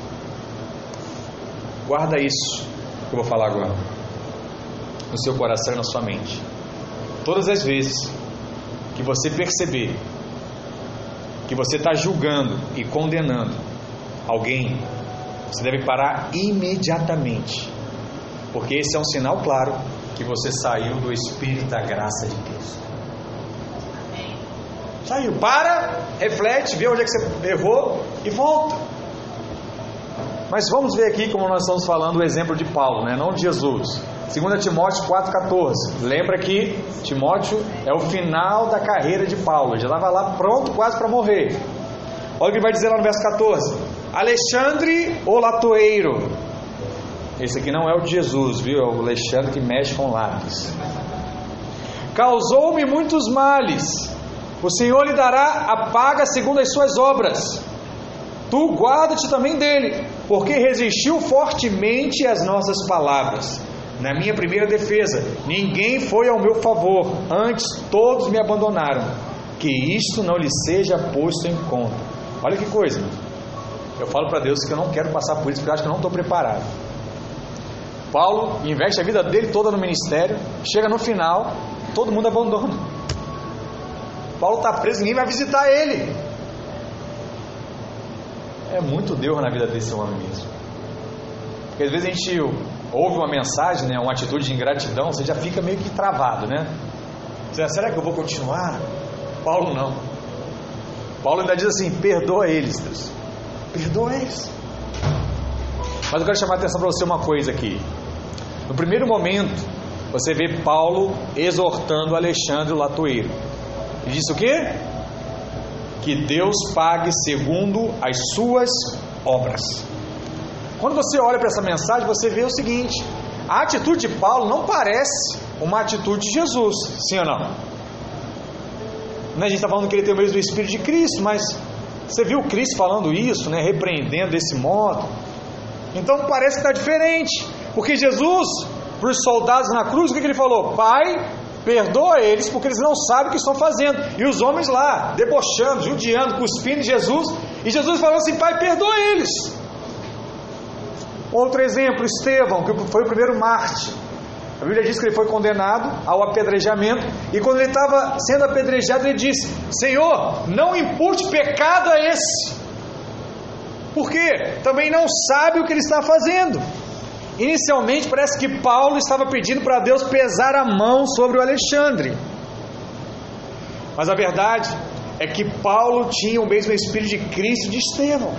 Guarda isso que eu vou falar agora, no seu coração e na sua mente. Todas as vezes que você perceber que você está julgando e condenando alguém, você deve parar imediatamente, porque esse é um sinal claro que você saiu do Espírito da graça de Cristo. Saiu, para, reflete, vê onde é que você errou e volta. Mas vamos ver aqui como nós estamos falando o exemplo de Paulo, né? não de Jesus. 2 Timóteo 4,14. Lembra que Timóteo é o final da carreira de Paulo, já estava lá pronto quase para morrer. Olha o que ele vai dizer lá no verso 14: Alexandre o latoeiro. Esse aqui não é o de Jesus, viu? É o Alexandre que mexe com lápis. Causou-me muitos males o Senhor lhe dará a paga segundo as suas obras. Tu guarda-te também dele, porque resistiu fortemente às nossas palavras. Na minha primeira defesa, ninguém foi ao meu favor, antes todos me abandonaram. Que isto não lhe seja posto em conta. Olha que coisa. Eu falo para Deus que eu não quero passar por isso, porque eu acho que eu não estou preparado. Paulo investe a vida dele toda no ministério, chega no final, todo mundo abandona. Paulo está preso, ninguém vai visitar ele. é muito Deus na vida desse homem mesmo. Porque às vezes a gente ouve uma mensagem, né, uma atitude de ingratidão, você já fica meio que travado, né? Será que eu vou continuar? Paulo não. Paulo ainda diz assim: perdoa eles, Deus. Perdoa eles. Mas eu quero chamar a atenção para você uma coisa aqui. No primeiro momento, você vê Paulo exortando Alexandre latoeiro. Ele disse o quê? Que Deus pague segundo as suas obras. Quando você olha para essa mensagem, você vê o seguinte: a atitude de Paulo não parece uma atitude de Jesus, sim ou não? Né, a gente está falando que ele tem o mesmo Espírito de Cristo, mas você viu Cristo falando isso, né, repreendendo desse modo? Então parece que está diferente, porque Jesus, para os soldados na cruz, o que, que ele falou? Pai, perdoa eles, porque eles não sabem o que estão fazendo. E os homens lá, debochando, judiando, cuspindo Jesus, e Jesus falou assim: Pai, perdoa eles. Outro exemplo, Estevão, que foi o primeiro Marte. A Bíblia diz que ele foi condenado ao apedrejamento, e quando ele estava sendo apedrejado, ele disse: Senhor, não impute pecado a esse. Por quê? Também não sabe o que ele está fazendo. Inicialmente parece que Paulo estava pedindo para Deus pesar a mão sobre o Alexandre. Mas a verdade é que Paulo tinha o mesmo espírito de Cristo de Estevão.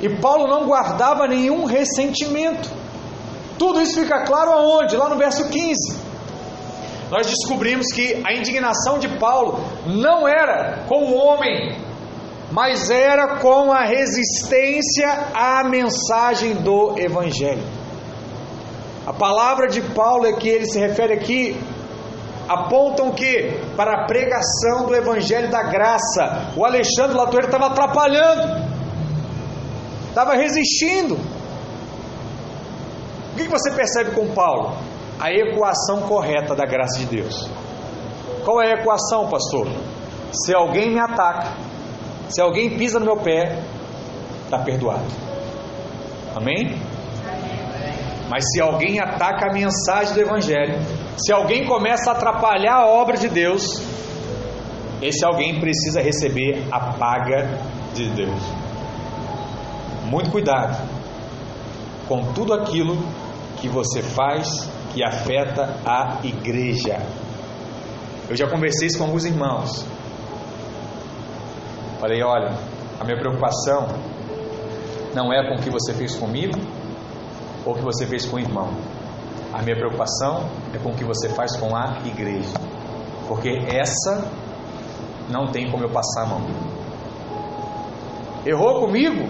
E Paulo não guardava nenhum ressentimento. Tudo isso fica claro aonde? Lá no verso 15. Nós descobrimos que a indignação de Paulo não era com o homem, mas era com a resistência à mensagem do Evangelho. A palavra de Paulo é que ele se refere aqui apontam que para a pregação do Evangelho da Graça, o Alexandre Latoeiro estava atrapalhando estava resistindo. O que você percebe com Paulo? A equação correta da graça de Deus. Qual é a equação, pastor? Se alguém me ataca, se alguém pisa no meu pé, está perdoado. Amém? Mas se alguém ataca a mensagem do Evangelho, se alguém começa a atrapalhar a obra de Deus, esse alguém precisa receber a paga de Deus. Muito cuidado com tudo aquilo que você faz que afeta a igreja. Eu já conversei isso com alguns irmãos. Falei: olha, a minha preocupação não é com o que você fez comigo ou que você fez com o irmão. A minha preocupação é com o que você faz com a igreja. Porque essa não tem como eu passar a mão. Errou comigo?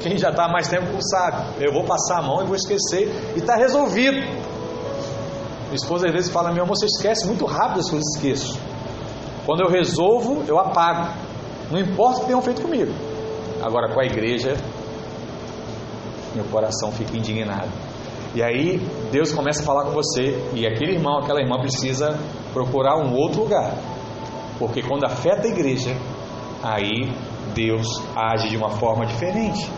Quem já está há mais tempo sabe. Eu vou passar a mão e vou esquecer. E está resolvido. Minha esposa às vezes fala: Meu amor, você esquece muito rápido as coisas, esqueço. Quando eu resolvo, eu apago. Não importa o que tenham feito comigo. Agora, com a igreja, meu coração fica indignado. E aí, Deus começa a falar com você. E aquele irmão, aquela irmã precisa procurar um outro lugar. Porque quando afeta a igreja, aí Deus age de uma forma diferente.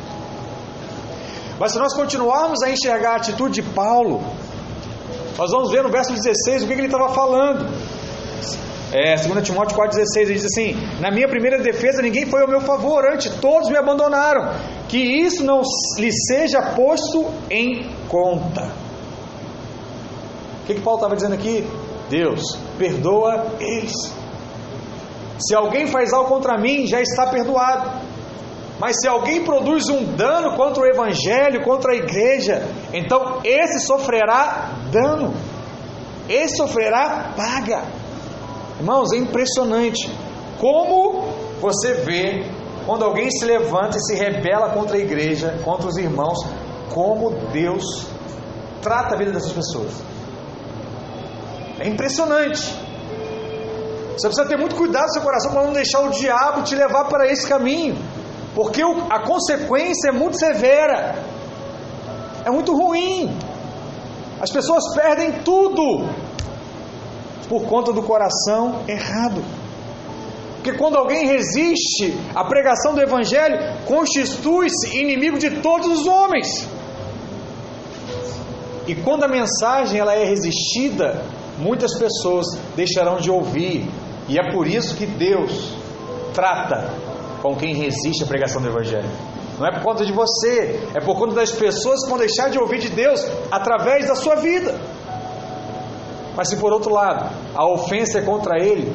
Mas se nós continuarmos a enxergar a atitude de Paulo, nós vamos ver no verso 16 o que, ele estava falando. É, 2 Timóteo 4,16 ele diz assim: Na minha primeira defesa ninguém foi ao meu favor, antes todos me abandonaram. Que isso não lhe seja posto em conta. O que, que Paulo estava dizendo aqui? Deus, perdoa eles. Se alguém faz algo contra mim, já está perdoado. Mas se alguém produz um dano contra o Evangelho, contra a igreja, então esse sofrerá dano, esse sofrerá paga. Irmãos, é impressionante como você vê quando alguém se levanta e se rebela contra a igreja, contra os irmãos, como Deus trata a vida dessas pessoas. É impressionante. Você precisa ter muito cuidado no seu coração para não deixar o diabo te levar para esse caminho porque a consequência é muito severa, é muito ruim. As pessoas perdem tudo por conta do coração errado. Porque quando alguém resiste à pregação do Evangelho, constitui-se inimigo de todos os homens. E quando a mensagem ela é resistida, muitas pessoas deixarão de ouvir. E é por isso que Deus trata com quem resiste à pregação do Evangelho. Não é por conta de você, é por conta das pessoas que vão deixar de ouvir de Deus através da sua vida. Mas se por outro lado, a ofensa é contra ele,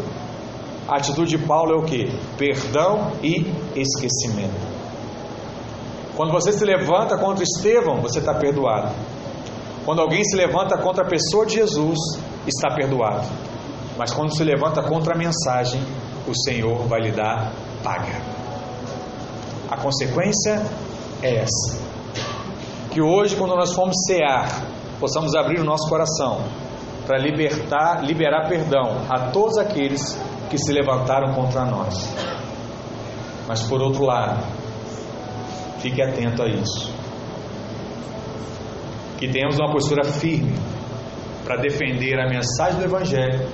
a atitude de Paulo é o que? Perdão e esquecimento. Quando você se levanta contra Estevão, você está perdoado. Quando alguém se levanta contra a pessoa de Jesus, está perdoado. Mas quando se levanta contra a mensagem, o Senhor vai lhe dar paga. A consequência é essa. Que hoje, quando nós formos cear, possamos abrir o nosso coração para libertar, liberar perdão a todos aqueles que se levantaram contra nós. Mas por outro lado, fique atento a isso. Que tenhamos uma postura firme para defender a mensagem do Evangelho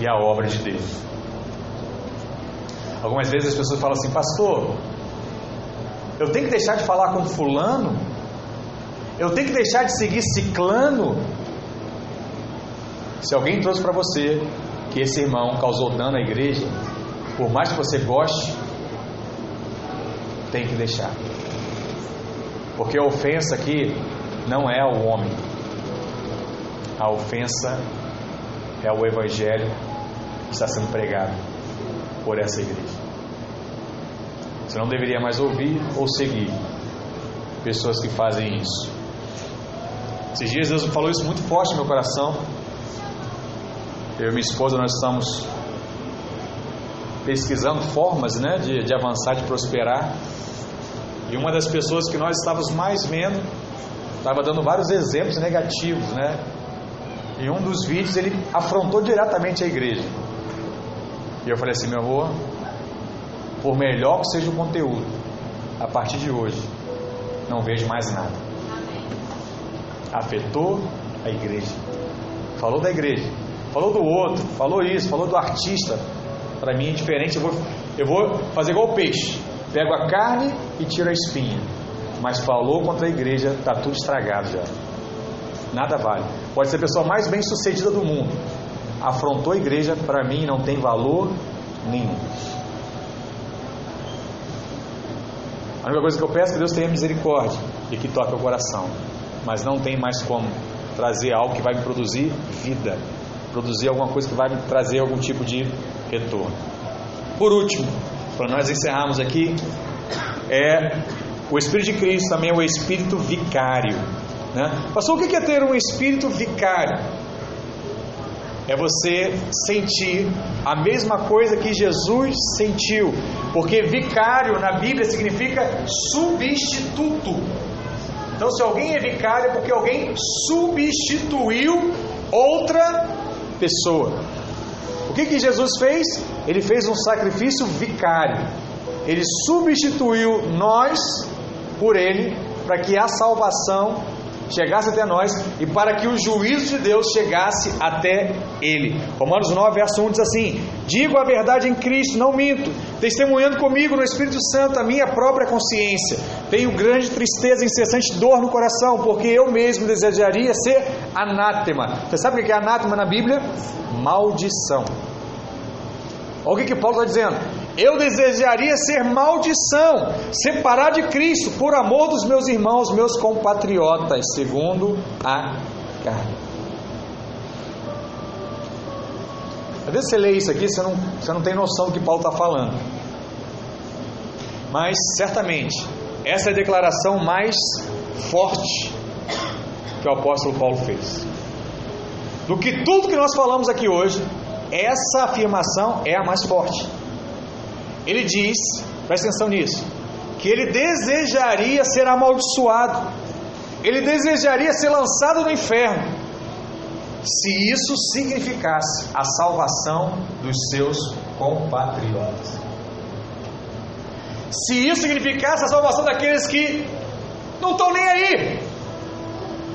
e a obra de Deus. Algumas vezes as pessoas falam assim, pastor, eu tenho que deixar de falar com fulano? Eu tenho que deixar de seguir ciclano? Se alguém trouxe para você que esse irmão causou dano à igreja, por mais que você goste, tem que deixar. Porque a ofensa aqui não é ao homem, a ofensa é o evangelho que está sendo pregado por essa igreja. Você não deveria mais ouvir ou seguir pessoas que fazem isso. Esses dias Deus falou isso muito forte no meu coração. Eu e minha esposa nós estamos pesquisando formas né, de, de avançar, de prosperar. E uma das pessoas que nós estávamos mais vendo estava dando vários exemplos negativos, né? Em um dos vídeos ele afrontou diretamente a igreja. E eu falei assim, meu amor, por melhor que seja o conteúdo, a partir de hoje, não vejo mais nada. Afetou a igreja. Falou da igreja. Falou do outro. Falou isso. Falou do artista. Para mim é diferente. Eu vou, eu vou fazer igual o peixe. Pego a carne e tiro a espinha. Mas falou contra a igreja, está tudo estragado já. Nada vale. Pode ser a pessoa mais bem sucedida do mundo. Afrontou a igreja, para mim não tem valor nenhum. A única coisa que eu peço é que Deus tenha misericórdia e que toque o coração. Mas não tem mais como trazer algo que vai me produzir vida, produzir alguma coisa que vai trazer algum tipo de retorno. Por último, para nós encerrarmos aqui, é o Espírito de Cristo também é o Espírito vicário. Né? Pastor, o que é ter um Espírito vicário? É você sentir a mesma coisa que Jesus sentiu, porque vicário na Bíblia significa substituto. Então, se alguém é vicário, é porque alguém substituiu outra pessoa. O que, que Jesus fez? Ele fez um sacrifício vicário. Ele substituiu nós por ele, para que a salvação chegasse até nós e para que o juízo de Deus chegasse até ele. Romanos 9, verso 1 diz assim: Digo a verdade em Cristo, não minto, testemunhando comigo no Espírito Santo a minha própria consciência. Tenho grande tristeza incessante dor no coração, porque eu mesmo desejaria ser anátema. Você sabe o que é anátema na Bíblia? Maldição. Olha o que, que Paulo está dizendo. Eu desejaria ser maldição, separar de Cristo, por amor dos meus irmãos, meus compatriotas, segundo a carne. Às vezes você lê isso aqui, você não, você não tem noção do que Paulo está falando. Mas, certamente, essa é a declaração mais forte que o apóstolo Paulo fez. Do que tudo que nós falamos aqui hoje, essa afirmação é a mais forte. Ele diz, presta atenção nisso, que ele desejaria ser amaldiçoado, ele desejaria ser lançado no inferno, se isso significasse a salvação dos seus compatriotas. Se isso significasse a salvação daqueles que não estão nem aí,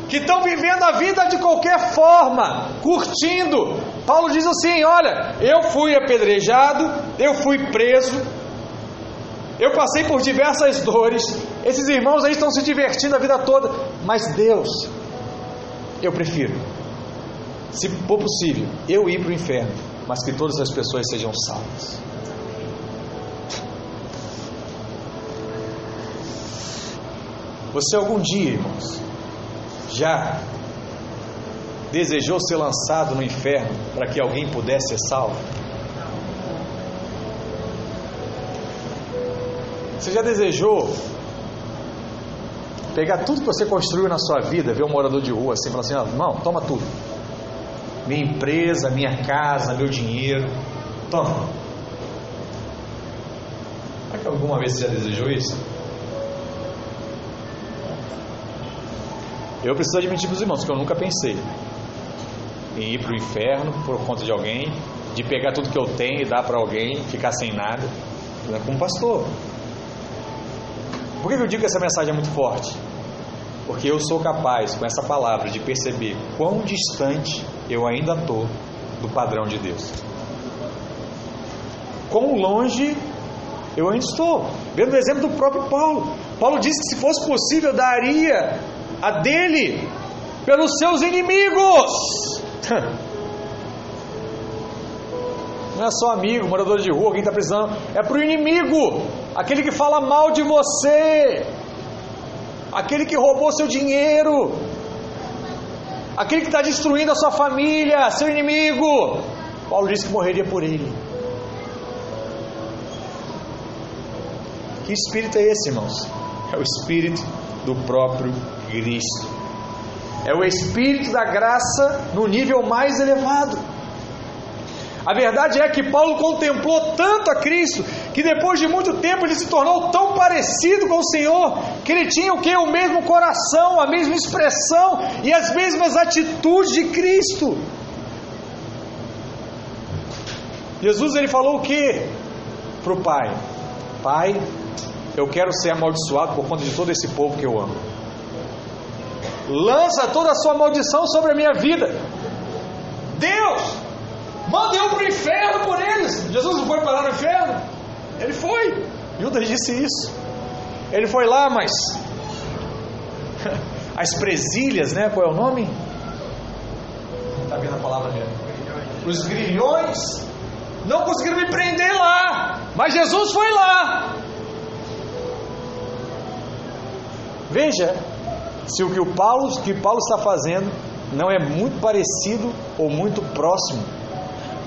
que estão vivendo a vida de qualquer forma, curtindo, Paulo diz assim: Olha, eu fui apedrejado, eu fui preso, eu passei por diversas dores. Esses irmãos aí estão se divertindo a vida toda, mas Deus, eu prefiro, se for possível, eu ir para o inferno, mas que todas as pessoas sejam salvas. Você algum dia, irmãos, já desejou ser lançado no inferno para que alguém pudesse ser salvo? Você já desejou pegar tudo que você construiu na sua vida, ver um morador de rua assim, falar assim: não, toma tudo. Minha empresa, minha casa, meu dinheiro, toma. Será que alguma vez você já desejou isso? Eu preciso admitir para os irmãos que eu nunca pensei em ir para o inferno por conta de alguém, de pegar tudo que eu tenho e dar para alguém, ficar sem nada. Não é como pastor. Por que eu digo que essa mensagem é muito forte? Porque eu sou capaz, com essa palavra, de perceber quão distante eu ainda estou do padrão de Deus. Quão longe eu ainda estou. Vendo o exemplo do próprio Paulo. Paulo disse que se fosse possível, daria a dele pelos seus inimigos. Não é só amigo, morador de rua, quem está precisando, é para o inimigo, aquele que fala mal de você, aquele que roubou seu dinheiro, aquele que está destruindo a sua família, seu inimigo. Paulo disse que morreria por ele. Que espírito é esse, irmãos? É o espírito do próprio Cristo. É o espírito da graça no nível mais elevado. A verdade é que Paulo contemplou tanto a Cristo que depois de muito tempo ele se tornou tão parecido com o Senhor que ele tinha o que? O mesmo coração, a mesma expressão e as mesmas atitudes de Cristo. Jesus ele falou o que para o Pai? Pai, eu quero ser amaldiçoado por conta de todo esse povo que eu amo. Lança toda a sua maldição sobre a minha vida. Deus, manda eu para o inferno por eles. Jesus não foi parar no inferno? Ele foi. Judas disse isso. Ele foi lá, mas as presilhas, né? Qual é o nome? Está vendo a palavra mesmo? Os grilhões não conseguiram me prender lá, mas Jesus foi lá. Veja se o que o Paulo, que Paulo está fazendo não é muito parecido ou muito próximo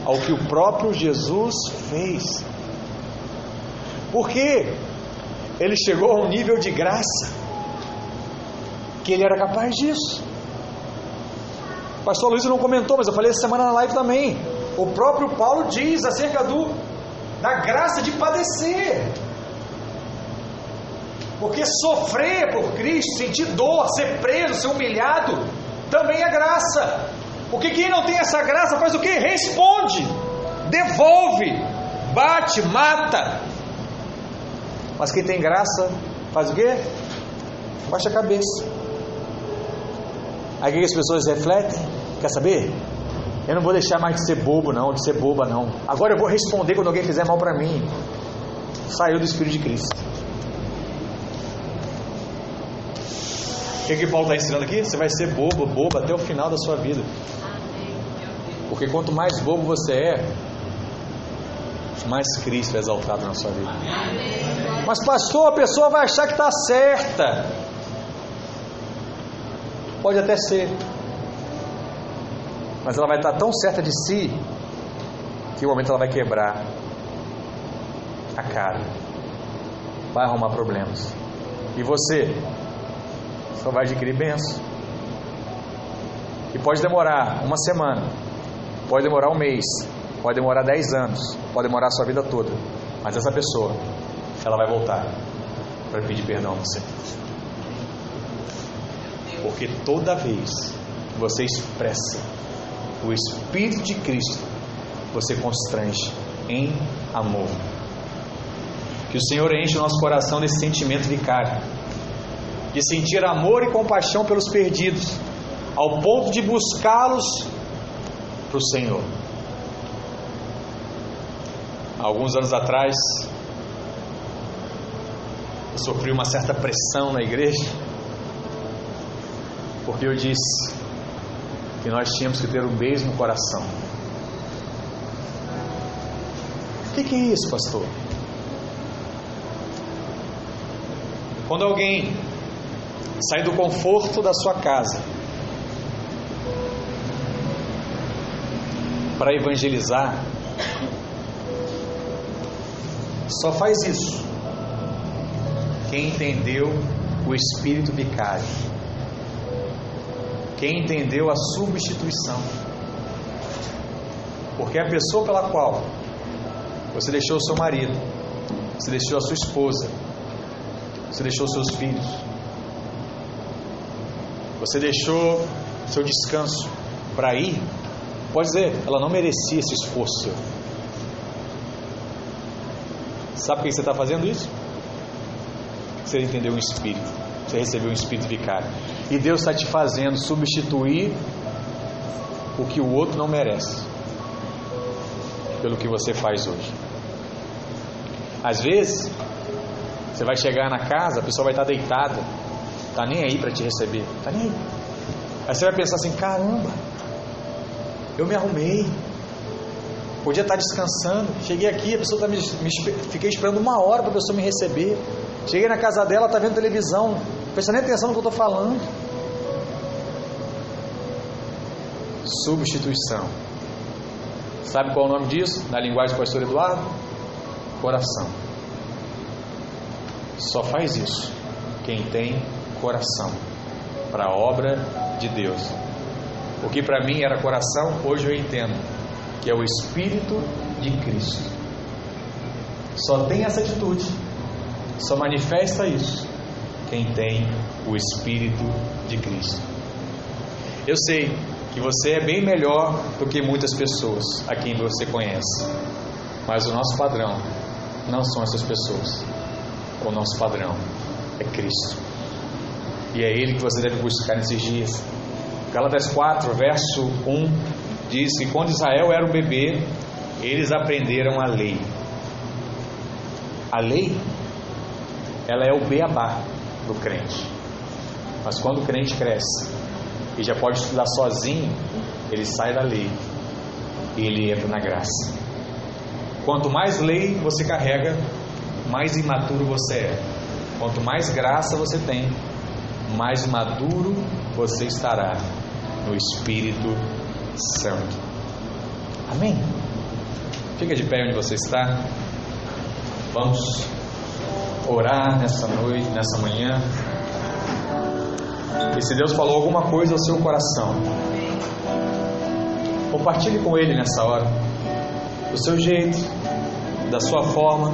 ao que o próprio Jesus fez. Porque ele chegou a um nível de graça que ele era capaz disso. O pastor Luiz não comentou, mas eu falei essa semana na live também. O próprio Paulo diz acerca do da graça de padecer. Porque sofrer por Cristo, sentir dor, ser preso, ser humilhado, também é graça. Porque quem não tem essa graça faz o que? Responde, devolve, bate, mata. Mas quem tem graça faz o que? Baixa a cabeça. Aí o que as pessoas refletem? Quer saber? Eu não vou deixar mais de ser bobo, não, de ser boba, não. Agora eu vou responder quando alguém fizer mal para mim. Saiu do Espírito de Cristo. O que, que Paulo está ensinando aqui? Você vai ser bobo, boba até o final da sua vida. Porque quanto mais bobo você é, mais Cristo é exaltado na sua vida. Mas, pastor, a pessoa vai achar que está certa. Pode até ser. Mas ela vai estar tão certa de si que o momento ela vai quebrar a cara. Vai arrumar problemas. E você só vai adquirir bênção. E pode demorar uma semana, pode demorar um mês, pode demorar dez anos, pode demorar a sua vida toda. Mas essa pessoa, ela vai voltar para pedir perdão a você. Porque toda vez que você expressa o Espírito de Cristo, você constrange em amor. Que o Senhor enche o nosso coração desse sentimento vicário, de sentir amor e compaixão pelos perdidos, ao ponto de buscá-los para o Senhor. Alguns anos atrás, eu sofri uma certa pressão na igreja, porque eu disse que nós tínhamos que ter o mesmo coração. O que, que é isso, pastor? Quando alguém sair do conforto da sua casa. Para evangelizar, só faz isso. Quem entendeu o espírito vicário, quem entendeu a substituição. Porque a pessoa pela qual você deixou o seu marido, você deixou a sua esposa, você deixou seus filhos, você deixou seu descanso para ir, pode dizer, ela não merecia esse esforço seu. Sabe por que você está fazendo isso? Você entendeu o Espírito, você recebeu um Espírito vicário. E Deus está te fazendo substituir o que o outro não merece, pelo que você faz hoje. Às vezes, você vai chegar na casa, a pessoa vai estar deitada, tá nem aí para te receber, tá nem aí. Aí você vai pensar assim: caramba, eu me arrumei, podia estar descansando. Cheguei aqui, a pessoa tá me, me fiquei esperando uma hora para a pessoa me receber. Cheguei na casa dela, tá vendo televisão, prestando nem atenção no que eu estou falando. Substituição. Sabe qual é o nome disso? Na linguagem do pastor Eduardo? Coração. Só faz isso quem tem coração para a obra de Deus. O que para mim era coração, hoje eu entendo que é o Espírito de Cristo. Só tem essa atitude, só manifesta isso quem tem o Espírito de Cristo. Eu sei que você é bem melhor do que muitas pessoas a quem você conhece, mas o nosso padrão não são essas pessoas o nosso padrão é Cristo. E é Ele que você deve buscar nesses dias. Galatas 4, verso 1 diz que quando Israel era um bebê, eles aprenderam a lei. A lei, ela é o beabá do crente. Mas quando o crente cresce e já pode estudar sozinho, ele sai da lei e ele entra na graça. Quanto mais lei você carrega, mais imaturo você é. Quanto mais graça você tem, mais maduro você estará no Espírito Santo. Amém? Fica de pé onde você está. Vamos orar nessa noite, nessa manhã. E se Deus falou alguma coisa ao seu coração, compartilhe com Ele nessa hora, do seu jeito, da sua forma.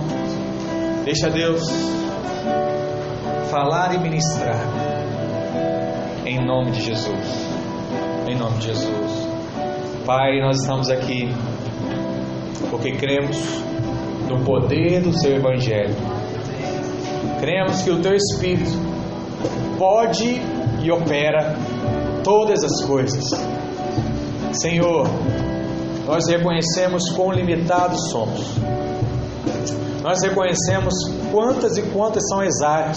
Deixa Deus falar e ministrar. Em nome de Jesus. Em nome de Jesus. Pai, nós estamos aqui porque cremos no poder do seu Evangelho. Cremos que o teu Espírito pode e opera todas as coisas. Senhor, nós reconhecemos quão limitados somos nós reconhecemos quantas e quantas são as áreas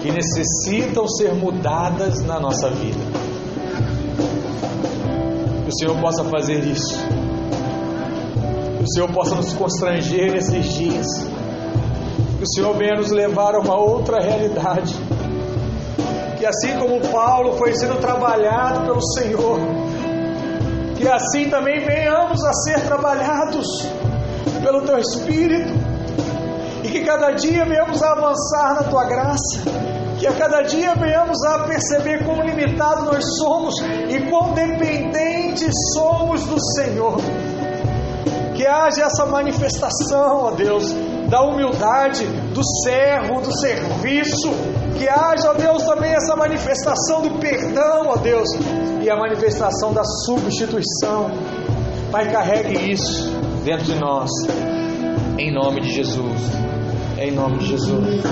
que necessitam ser mudadas na nossa vida. Que o Senhor possa fazer isso. Que o Senhor possa nos constranger nesses dias. Que o Senhor venha nos levar a uma outra realidade. Que assim como Paulo foi sendo trabalhado pelo Senhor, que assim também venhamos a ser trabalhados pelo Teu Espírito e que cada dia venhamos a avançar na tua graça, que a cada dia venhamos a perceber quão limitado nós somos e quão dependentes somos do Senhor. Que haja essa manifestação, ó Deus, da humildade, do servo, do serviço. Que haja, ó Deus, também essa manifestação do perdão, ó Deus, e a manifestação da substituição. Pai, carregue isso dentro de nós, em nome de Jesus. Em nome de Jesus.